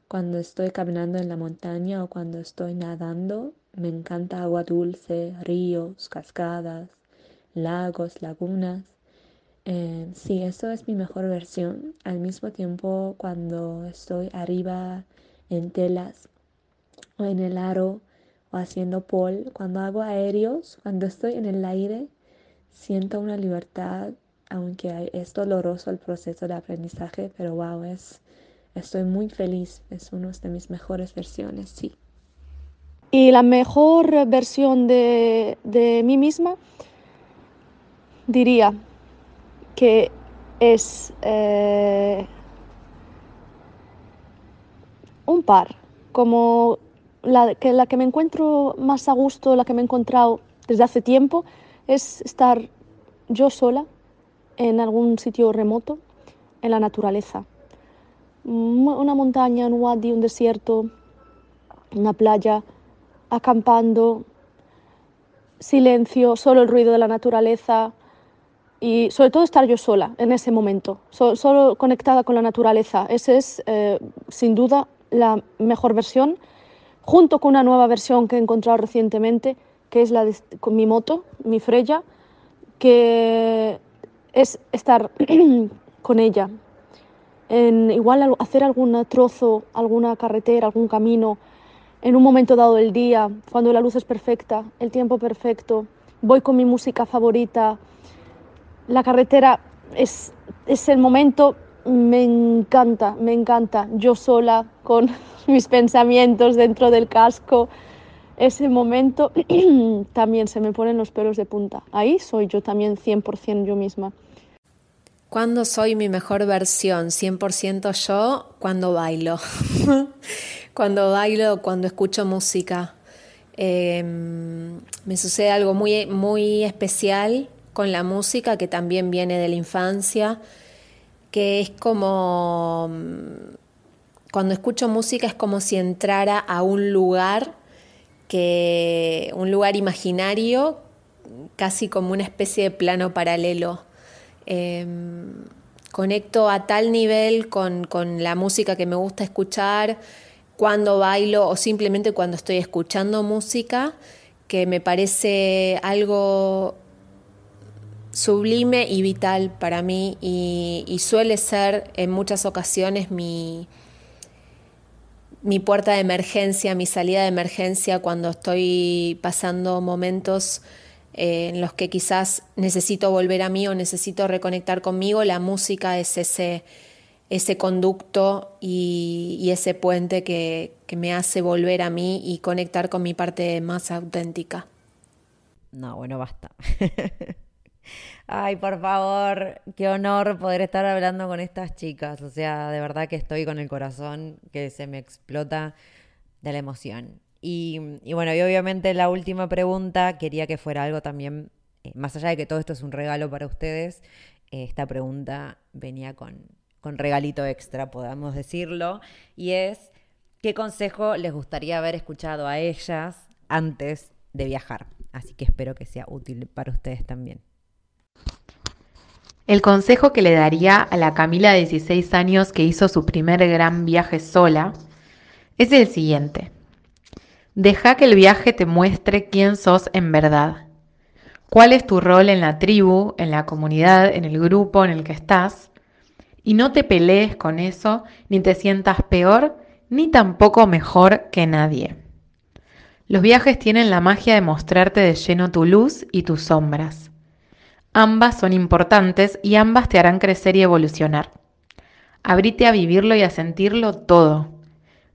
cuando estoy caminando en la montaña o cuando estoy nadando, me encanta agua dulce, ríos, cascadas, lagos, lagunas. Eh, sí, eso es mi mejor versión. Al mismo tiempo, cuando estoy arriba en telas o en el aro, o haciendo pole, cuando hago aéreos, cuando estoy en el aire, siento una libertad, aunque es doloroso el proceso de aprendizaje, pero wow, es, estoy muy feliz, es una de mis mejores versiones, sí. Y la mejor versión de, de mí misma, diría que es eh, un par, como la que, la que me encuentro más a gusto, la que me he encontrado desde hace tiempo, es estar yo sola en algún sitio remoto, en la naturaleza. Una montaña, un wadi, un desierto, una playa, acampando, silencio, solo el ruido de la naturaleza y sobre todo estar yo sola en ese momento, solo conectada con la naturaleza. Esa es eh, sin duda la mejor versión junto con una nueva versión que he encontrado recientemente, que es la de, mi moto, mi Freya, que es estar con ella, en igual hacer algún trozo, alguna carretera, algún camino, en un momento dado del día, cuando la luz es perfecta, el tiempo perfecto, voy con mi música favorita, la carretera es, es el momento, me encanta, me encanta, yo sola, con mis pensamientos dentro del casco. Ese momento también se me ponen los pelos de punta. Ahí soy yo también 100% yo misma. ¿Cuándo soy mi mejor versión? 100% yo cuando bailo. cuando bailo, cuando escucho música. Em, me sucede algo muy, muy especial con la música que también viene de la infancia, que es como, cuando escucho música es como si entrara a un lugar, que, un lugar imaginario, casi como una especie de plano paralelo. Em, conecto a tal nivel con, con la música que me gusta escuchar, cuando bailo o simplemente cuando estoy escuchando música, que me parece algo sublime y vital para mí y, suele ser en muchas ocasiones mi, mi puerta de emergencia, mi salida de emergencia cuando estoy pasando momentos eh, en los que quizás necesito volver a mí o necesito reconectar conmigo, la música es ese, ese conducto y, ese puente que, que me hace volver a mí y conectar con mi parte más auténtica. No, bueno, basta. Ay, por favor, qué honor poder estar hablando con estas chicas. O sea, de verdad que estoy con el corazón que se me explota de la emoción. Y, bueno, y obviamente la última pregunta quería que fuera algo también, eh, más allá de que todo esto es un regalo para ustedes, eh, esta pregunta venía con, con regalito extra, podamos decirlo, y es, ¿qué consejo les gustaría haber escuchado a ellas antes de viajar? Así que espero que sea útil para ustedes también. El consejo que le daría a la Camila de 16 años que hizo su primer gran viaje sola es el siguiente. Deja que el viaje te muestre quién sos en verdad. ¿Cuál es tu rol en la tribu, en la comunidad, en el grupo en el que estás? Y no te pelees con eso, ni te sientas peor, ni tampoco mejor que nadie. Los viajes tienen la magia de mostrarte de lleno tu luz y tus sombras. Ambas son importantes y ambas te harán crecer y evolucionar. Abrite a vivirlo y a sentirlo todo.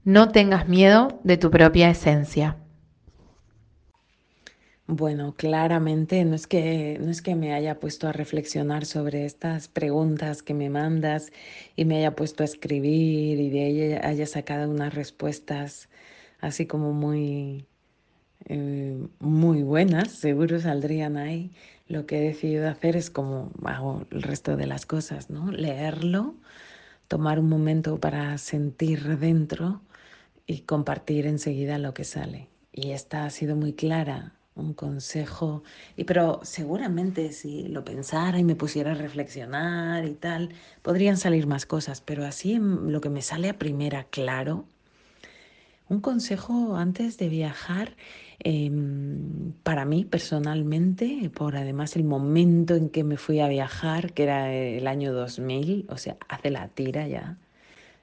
No tengas miedo de tu propia esencia. Bueno, claramente no es que no es que me haya puesto a reflexionar sobre estas preguntas que me mandas y me haya puesto a escribir y de ahí haya sacado unas respuestas así como muy eh, muy buenas, seguro saldrían ahí lo que he decidido hacer es como hago el resto de las cosas, ¿no? Leerlo, tomar un momento para sentir dentro y compartir enseguida lo que sale. Y esta ha sido muy clara, un consejo, y pero seguramente si lo pensara y me pusiera a reflexionar y tal, podrían salir más cosas, pero así lo que me sale a primera claro, un consejo antes de viajar Em, para mí personalmente, por además el momento en que me fui a viajar, que era el año 2000, o sea, hace la tira ya,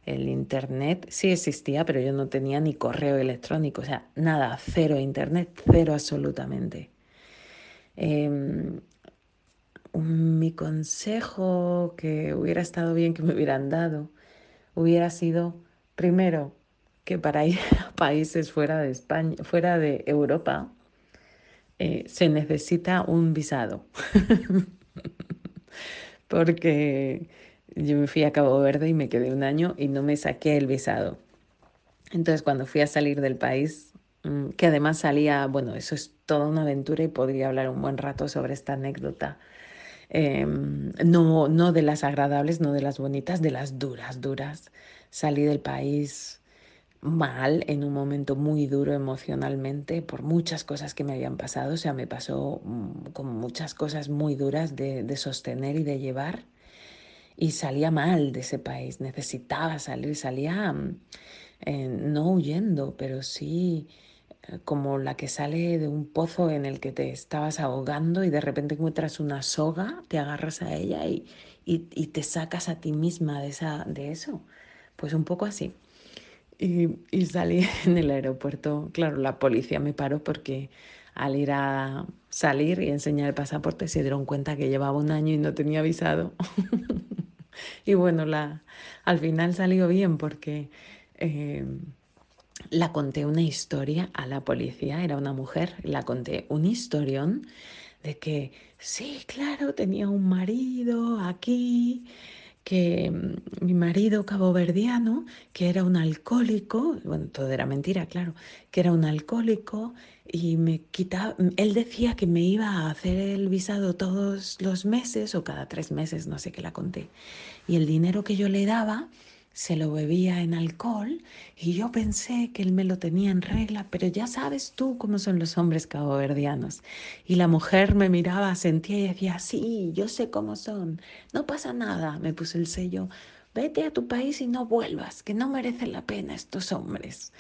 el internet sí existía, pero yo no tenía ni correo electrónico, o sea, nada, cero internet, cero absolutamente. Em, mi consejo que hubiera estado bien que me hubieran dado hubiera sido, primero, que para ir a países fuera de España, fuera de Europa, eh, se necesita un visado. Porque yo me fui a Cabo Verde y me quedé un año y no me saqué el visado. Entonces cuando fui a salir del país, mm, que además salía, bueno, eso es toda una aventura y podría hablar un buen rato sobre esta anécdota. Em, no, no de las agradables, no de las bonitas, de las duras, duras. Salí del país mal, en un momento muy duro emocionalmente, por muchas cosas que me habían pasado. O sea, me pasó mm, como muchas cosas muy duras de, sostener y de llevar. Y salía mal de ese país, necesitaba salir, salía eh, no huyendo, pero sí eh, como la que sale de un pozo en el que te estabas ahogando y de repente encuentras una soga, te agarras a ella y, y, y te sacas a ti misma de, esa, de eso. Pues un poco así. Y, salí en el aeropuerto, claro, la policía me paró porque al ir a salir y enseñar el pasaporte se dieron cuenta que llevaba un año y no tenía visado. y bueno, la, al final salió bien porque eh, la conté una historia a la policía, era una mujer, la conté un historión de que sí, claro, tenía un marido aquí, que mm, mi marido caboverdiano, que era un alcohólico, bueno, todo era mentira, claro, que era un alcohólico y me quitaba, él decía que me iba a hacer el visado todos los meses o cada tres meses, no sé qué la conté, y el dinero que yo le daba se lo bebía en alcohol y yo pensé que él me lo tenía en regla, pero ya sabes tú cómo son los hombres caboverdianos. Y la mujer me miraba, sentía y decía, sí, yo sé cómo son, no pasa nada, me puse el sello, vete a tu país y no vuelvas, que no merecen la pena estos hombres.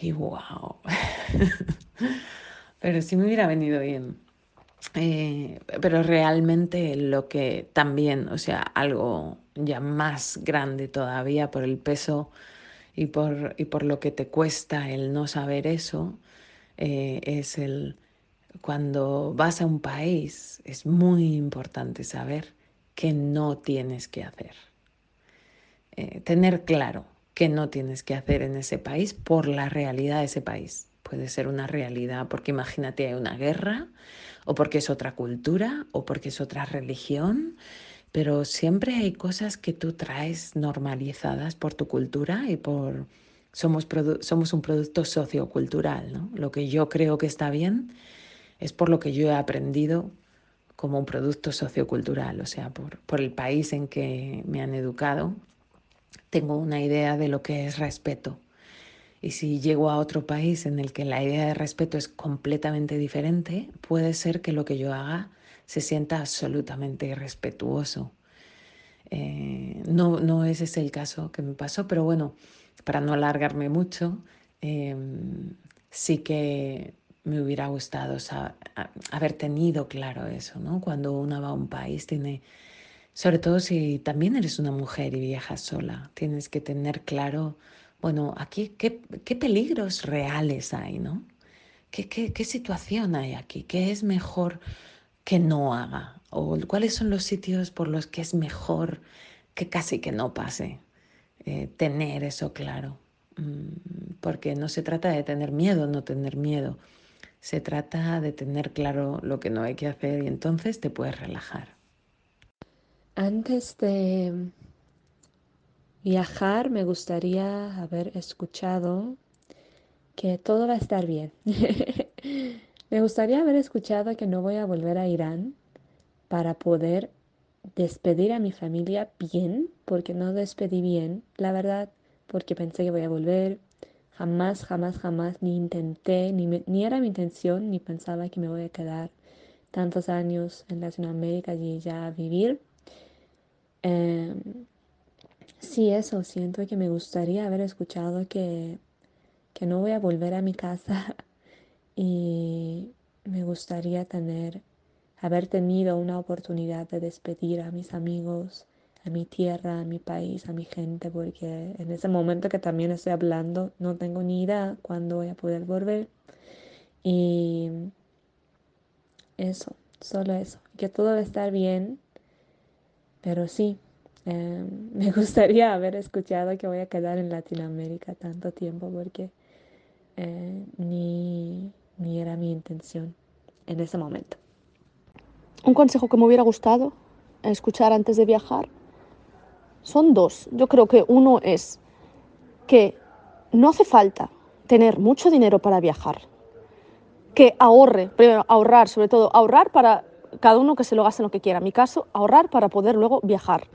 Y wow, pero sí me hubiera venido bien. Eh, pero realmente lo que también, o sea, algo ya más grande todavía por el peso y por, y por lo que te cuesta el no saber eso, eh, es el cuando vas a un país, es muy importante saber qué no tienes que hacer. Eh, tener claro qué no tienes que hacer en ese país por la realidad de ese país. Puede ser una realidad porque imagínate hay una guerra, o porque es otra cultura, o porque es otra religión, pero siempre hay cosas que tú traes normalizadas por tu cultura y por... Somos, somos un producto sociocultural, ¿no? Lo que yo creo que está bien es por lo que yo he aprendido como un producto sociocultural, o sea, por, por el país en que me han educado, tengo una idea de lo que es respeto. Y si llego a otro país en el que la idea de respeto es completamente diferente, puede ser que lo que yo haga se sienta absolutamente irrespetuoso. Eh, no, no ese es el caso que me pasó, pero bueno, para no alargarme mucho, em, sí que me hubiera gustado haber tenido claro eso, ¿no? Cuando uno va a un país tiene, sobre todo si también eres una mujer y viajas sola, tienes que tener claro, bueno, aquí qué, qué peligros reales hay, ¿no? ¿Qué, qué, qué situación hay aquí? ¿Qué es mejor que no haga o cuáles son los sitios por los que es mejor que casi que no pase. Eh, tener eso claro, mm, porque no se trata de tener miedo, no tener miedo, se trata de tener claro lo que no hay que hacer y entonces te puedes relajar. Antes de viajar me gustaría haber escuchado que todo va a estar bien. Me gustaría haber escuchado que no voy a volver a Irán para poder despedir a mi familia bien, porque no despedí bien, la verdad, porque pensé que voy a volver. Jamás, jamás, jamás, ni intenté, ni, ni era mi intención, ni pensaba que me voy a quedar tantos años en Latinoamérica y ya vivir. Em, sí, eso, siento que me gustaría haber escuchado que, que no voy a volver a mi casa y me gustaría tener, haber tenido una oportunidad de despedir a mis amigos, a mi tierra, a mi país, a mi gente, porque en ese momento que también estoy hablando no tengo ni idea cuándo voy a poder volver. Y eso, solo eso, que todo va a estar bien, pero sí, em, me gustaría haber escuchado que voy a quedar en Latinoamérica tanto tiempo porque eh, ni ni era mi intención en ese momento. Un consejo que me hubiera gustado escuchar antes de viajar son dos. Yo creo que uno es que no hace falta tener mucho dinero para viajar, que ahorre, primero ahorrar, sobre todo ahorrar para cada uno que se lo gaste lo que quiera. En mi caso, ahorrar para poder luego viajar.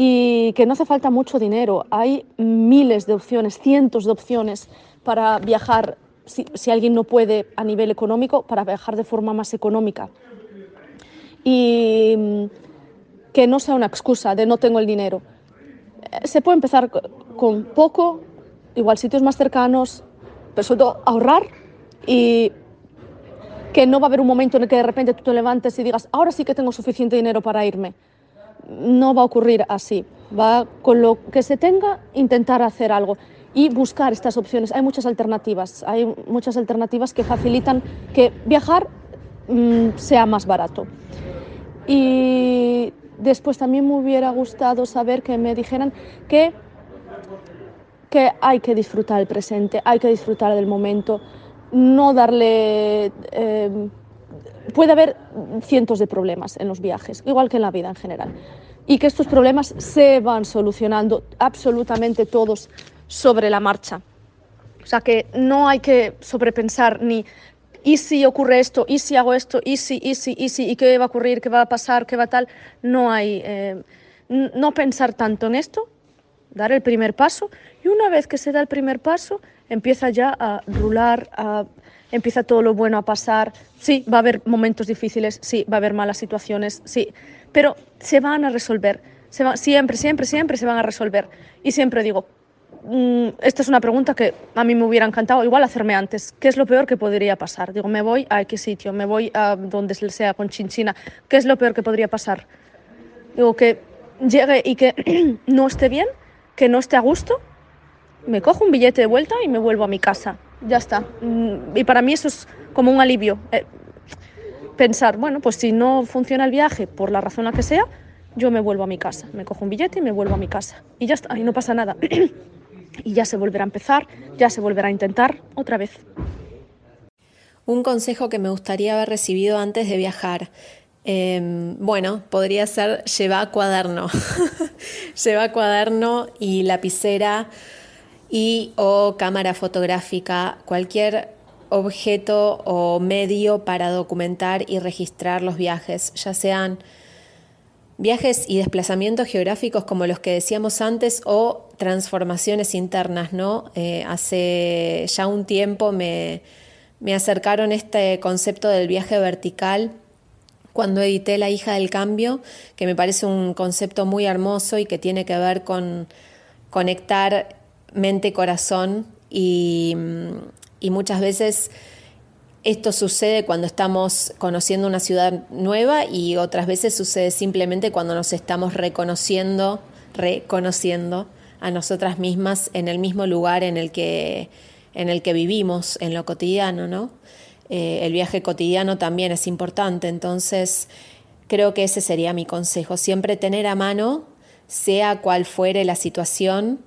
Y que no hace falta mucho dinero, hay miles de opciones, cientos de opciones para viajar si, alguien no puede a nivel económico, para viajar de forma más económica. Y mm, que no sea una excusa de no tengo el dinero. Eh, se puede empezar con poco, igual sitios más cercanos, pero sobre todo ahorrar y que no va a haber un momento en el que de repente tú te levantes y digas, ahora sí que tengo suficiente dinero para irme. No va a ocurrir así. Va con lo que se tenga intentar hacer algo y buscar estas opciones. Hay muchas alternativas, hay muchas alternativas que facilitan que viajar mm, sea más barato. Y después también me hubiera gustado saber que me dijeran que, que hay que disfrutar el presente, hay que disfrutar del momento, no darle eh, puede haber cientos de problemas en los viajes, igual que en la vida en general, y que estos problemas se van solucionando absolutamente todos sobre la marcha. O sea que no hay que sobrepensar ni y si ocurre esto, y si hago esto, y si, y si, y si, y qué va a ocurrir, qué va a pasar, qué va tal. No hay, eh, no pensar tanto en esto, dar el primer paso y una vez que se da el primer paso, empieza ya a rular, a, empieza todo lo bueno a pasar. Sí, va a haber momentos difíciles, sí, va a haber malas situaciones, sí, pero se van a resolver. Siempre, siempre, siempre se van a resolver. Y siempre digo, mm, esta es una pregunta que a mí me hubiera encantado igual hacerme antes. ¿Qué es lo peor que podría pasar? Digo, me voy a X sitio, me voy a donde sea con Chinchina. ¿Qué es lo peor que podría pasar? Digo, que llegue y que no esté bien, que no esté a gusto, me cojo un billete de vuelta y me vuelvo a mi casa. Ya está. Mm, y para mí eso es como un alivio. Eh, pensar, bueno, pues si no funciona el viaje por la razón la que sea, yo me vuelvo a mi casa. Me cojo un billete y me vuelvo a mi casa. Y ya está, y no pasa nada. y ya se volverá a empezar, ya se volverá a intentar otra vez. Un consejo que me gustaría haber recibido antes de viajar. Em, bueno, podría ser lleva cuaderno. lleva cuaderno y lapicera y o cámara fotográfica, cualquier objeto o medio para documentar y registrar los viajes, ya sean viajes y desplazamientos geográficos como los que decíamos antes o transformaciones internas, ¿no? Eh, hace ya un tiempo me, me acercaron este concepto del viaje vertical cuando edité La hija del cambio, que me parece un concepto muy hermoso y que tiene que ver con conectar mente-corazón y, y muchas veces esto sucede cuando estamos conociendo una ciudad nueva y otras veces sucede simplemente cuando nos estamos reconociendo, reconociendo a nosotras mismas en el mismo lugar en el que, en el que vivimos, en lo cotidiano, ¿no? Eh, el viaje cotidiano también es importante, entonces creo que ese sería mi consejo, siempre tener a mano, sea cual fuere la situación,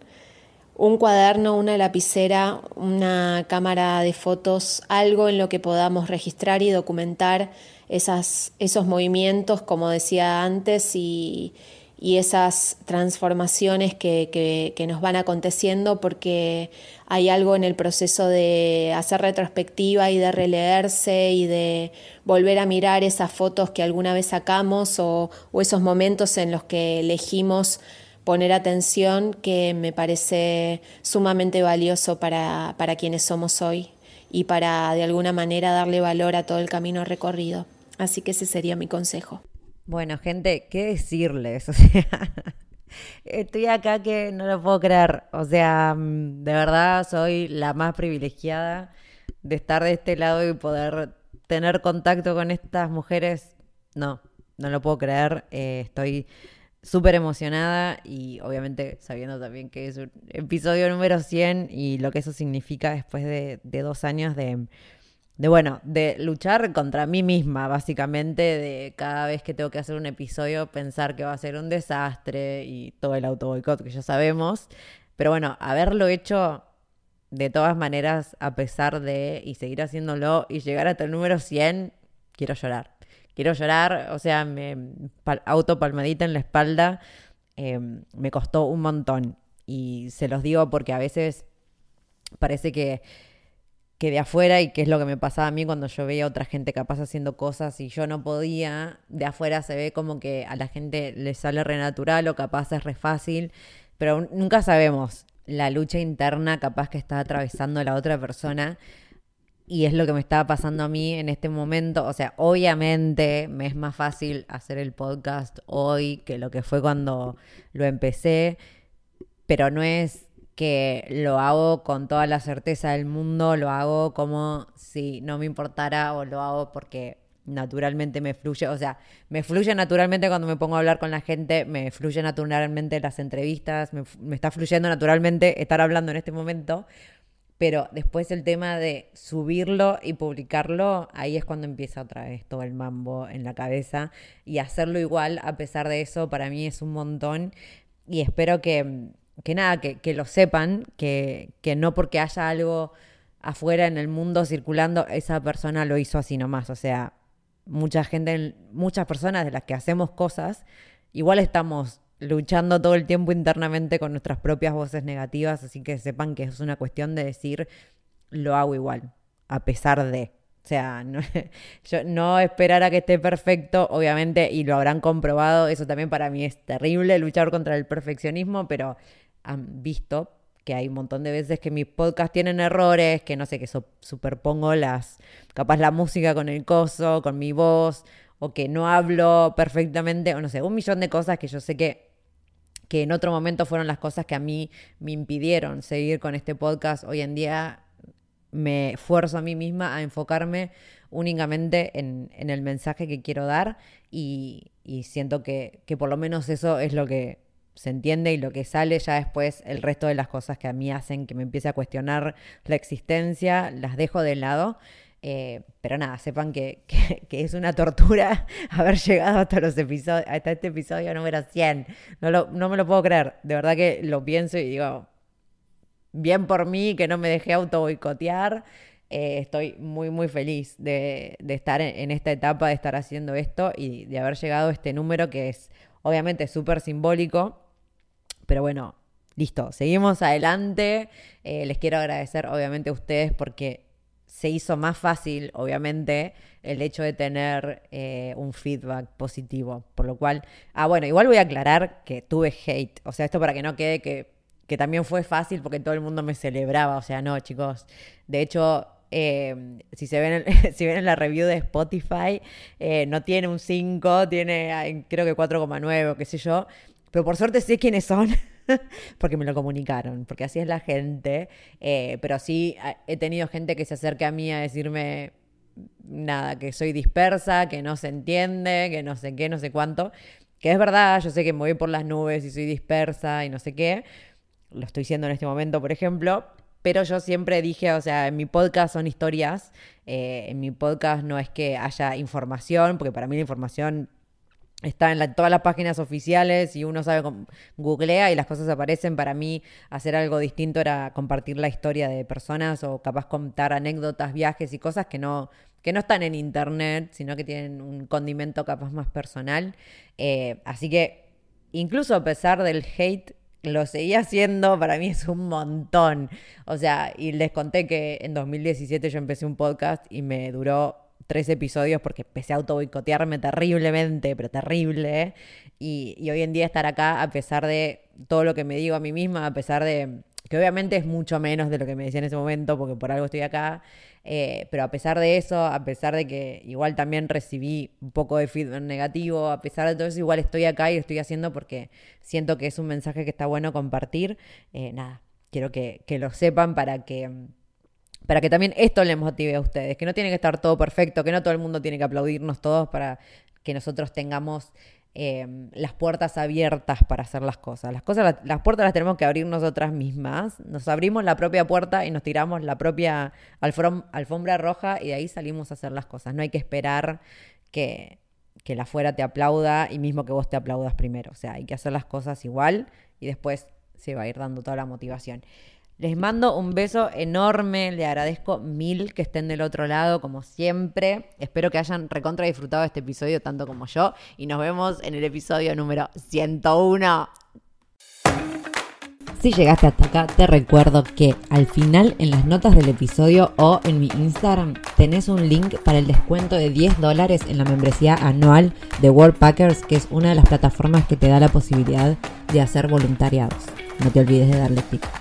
un cuaderno, una lapicera, una cámara de fotos, algo en lo que podamos registrar y documentar esas, esos movimientos, como decía antes, y, esas transformaciones que, que, nos van aconteciendo, porque hay algo en el proceso de hacer retrospectiva y de releerse y de volver a mirar esas fotos que alguna vez sacamos o esos momentos en los que elegimos poner atención que me parece sumamente valioso para, para quienes somos hoy y para de alguna manera darle valor a todo el camino recorrido. Así que ese sería mi consejo. Bueno, gente, ¿qué decirles? O sea, estoy acá que no lo puedo creer. O sea, mm, de verdad soy la más privilegiada de estar de este lado y poder tener contacto con estas mujeres. No, no lo puedo creer. Eh, estoy súper emocionada y obviamente sabiendo también que es un episodio número 100 y lo que eso significa después de, dos años de, de, bueno, de luchar contra mí misma, básicamente, de cada vez que tengo que hacer un episodio pensar que va a ser un desastre y todo el auto boicot que ya sabemos. Pero bueno, haberlo hecho de todas maneras, a pesar de, y seguir haciéndolo y llegar hasta el número 100, quiero llorar quiero llorar, o sea, me autopalmadita en la espalda, em, me costó un montón. Y se los digo porque a veces parece que, que de afuera, y que es lo que me pasaba a mí cuando yo veía a otra gente capaz haciendo cosas y yo no podía, de afuera se ve como que a la gente le sale re natural o capaz es re fácil, pero nunca sabemos la lucha interna capaz que está atravesando la otra persona y es lo que me estaba pasando a mí en este momento. O sea, obviamente me es más fácil hacer el podcast hoy que lo que fue cuando lo empecé, pero no es que lo hago con toda la certeza del mundo, lo hago como si no me importara o lo hago porque naturalmente me fluye, o sea, me fluye naturalmente cuando me pongo a hablar con la gente, me fluye naturalmente las entrevistas, me, me está fluyendo naturalmente estar hablando en este momento, pero después el tema de subirlo y publicarlo, ahí es cuando empieza otra vez todo el mambo en la cabeza y hacerlo igual a pesar de eso para mí es un montón. Y espero que, que nada, que, que lo sepan, que, que no porque haya algo afuera en el mundo circulando, esa persona lo hizo así nomás, o sea, mucha gente, muchas personas de las que hacemos cosas, igual estamos luchando todo el tiempo internamente con nuestras propias voces negativas, así que sepan que es una cuestión de decir, lo hago igual, a pesar de. O sea, no, yo no esperar a que esté perfecto, obviamente, y lo habrán comprobado, eso también para mí es terrible, luchar contra el perfeccionismo, pero han visto que hay un montón de veces que mis podcasts tienen errores, que no sé, que superpongo las, capaz la música con el coso, con mi voz, o que no hablo perfectamente, o no sé, un millón de cosas que yo sé que que en otro momento fueron las cosas que a mí me impidieron seguir con este podcast. Hoy en día me esfuerzo a mí misma a enfocarme únicamente en, el mensaje que quiero dar y, siento que, que, por lo menos eso es lo que se entiende y lo que sale ya después el resto de las cosas que a mí hacen que me empiece a cuestionar la existencia, las dejo de lado. Eh, pero nada, sepan que, que, es una tortura haber llegado hasta los episodios, hasta este episodio número 100. No, lo, no me lo puedo creer. De verdad que lo pienso y digo, bien por mí que no me dejé auto boicotear. Eh, estoy muy, muy feliz de, estar en, esta etapa, de estar haciendo esto y de haber llegado a este número que es obviamente súper simbólico. Pero bueno, listo, seguimos adelante. Eh, les quiero agradecer obviamente a ustedes porque se hizo más fácil, obviamente, el hecho de tener eh, un feedback positivo. Por lo cual, ah, bueno, igual voy a aclarar que tuve hate. O sea, esto para que no quede que que también fue fácil porque todo el mundo me celebraba, o sea, no, chicos. De hecho, eh, si se ven si ven en la review de Spotify, eh, no tiene un 5, tiene creo que 4,9 o qué sé yo. Pero por suerte sé quiénes son, porque me lo comunicaron, porque así es la gente. Eh, pero sí he tenido gente que se acerca a mí a decirme nada, que soy dispersa, que no se entiende, que no sé qué, no sé cuánto. Que es verdad, yo sé que me voy por las nubes y soy dispersa y no sé qué lo estoy siendo en este momento, por ejemplo, pero yo siempre dije, o sea, en mi podcast son historias, eh, en mi podcast no es que haya información, porque para mí la información está en todas las páginas oficiales y uno sabe, googlea y las cosas aparecen. Para mí, hacer algo distinto era compartir la historia de personas o capaz contar anécdotas, viajes y cosas que no, que no están en internet, sino que tienen un condimento capaz más personal. Eh, así que, incluso a pesar del hate lo seguía haciendo, para mí es un montón. O sea, y les conté que en 2017 yo empecé un podcast y me duró tres episodios porque empecé a auto boicotearme terriblemente, pero terrible. Y, y hoy en día estar acá, a pesar de todo lo que me digo a mí misma, a pesar de que obviamente es mucho menos de lo que me decía en ese momento, porque por algo estoy acá, eh, pero a pesar de eso, a pesar de que igual también recibí un poco de feedback negativo, a pesar de todo eso, igual estoy acá y lo estoy haciendo porque siento que es un mensaje que está bueno compartir. Eh, nada, quiero que, lo sepan para que, para que también esto les motive a ustedes, que no tiene que estar todo perfecto, que no todo el mundo tiene que aplaudirnos todos para que nosotros tengamos Em, las puertas abiertas para hacer las cosas. Las cosas, las, puertas las tenemos que abrir nosotras mismas. Nos abrimos la propia puerta y nos tiramos la propia alfombra roja y de ahí salimos a hacer las cosas. No hay que esperar que, que la fuera te aplauda y mismo que vos te aplaudas primero. O sea, hay que hacer las cosas igual y después se va a ir dando toda la motivación. Les mando un beso enorme, le agradezco mil que estén del otro lado, como siempre. Espero que hayan recontra disfrutado este episodio tanto como yo y nos vemos en el episodio número 101. Si llegaste hasta acá, te recuerdo que al final en las notas del episodio o en mi Instagram tenés un link para el descuento de 10 dólares en la membresía anual de World Packers, que es una de las plataformas que te da la posibilidad de hacer voluntariados. No te olvides de darle clic.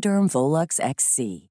Volux XC.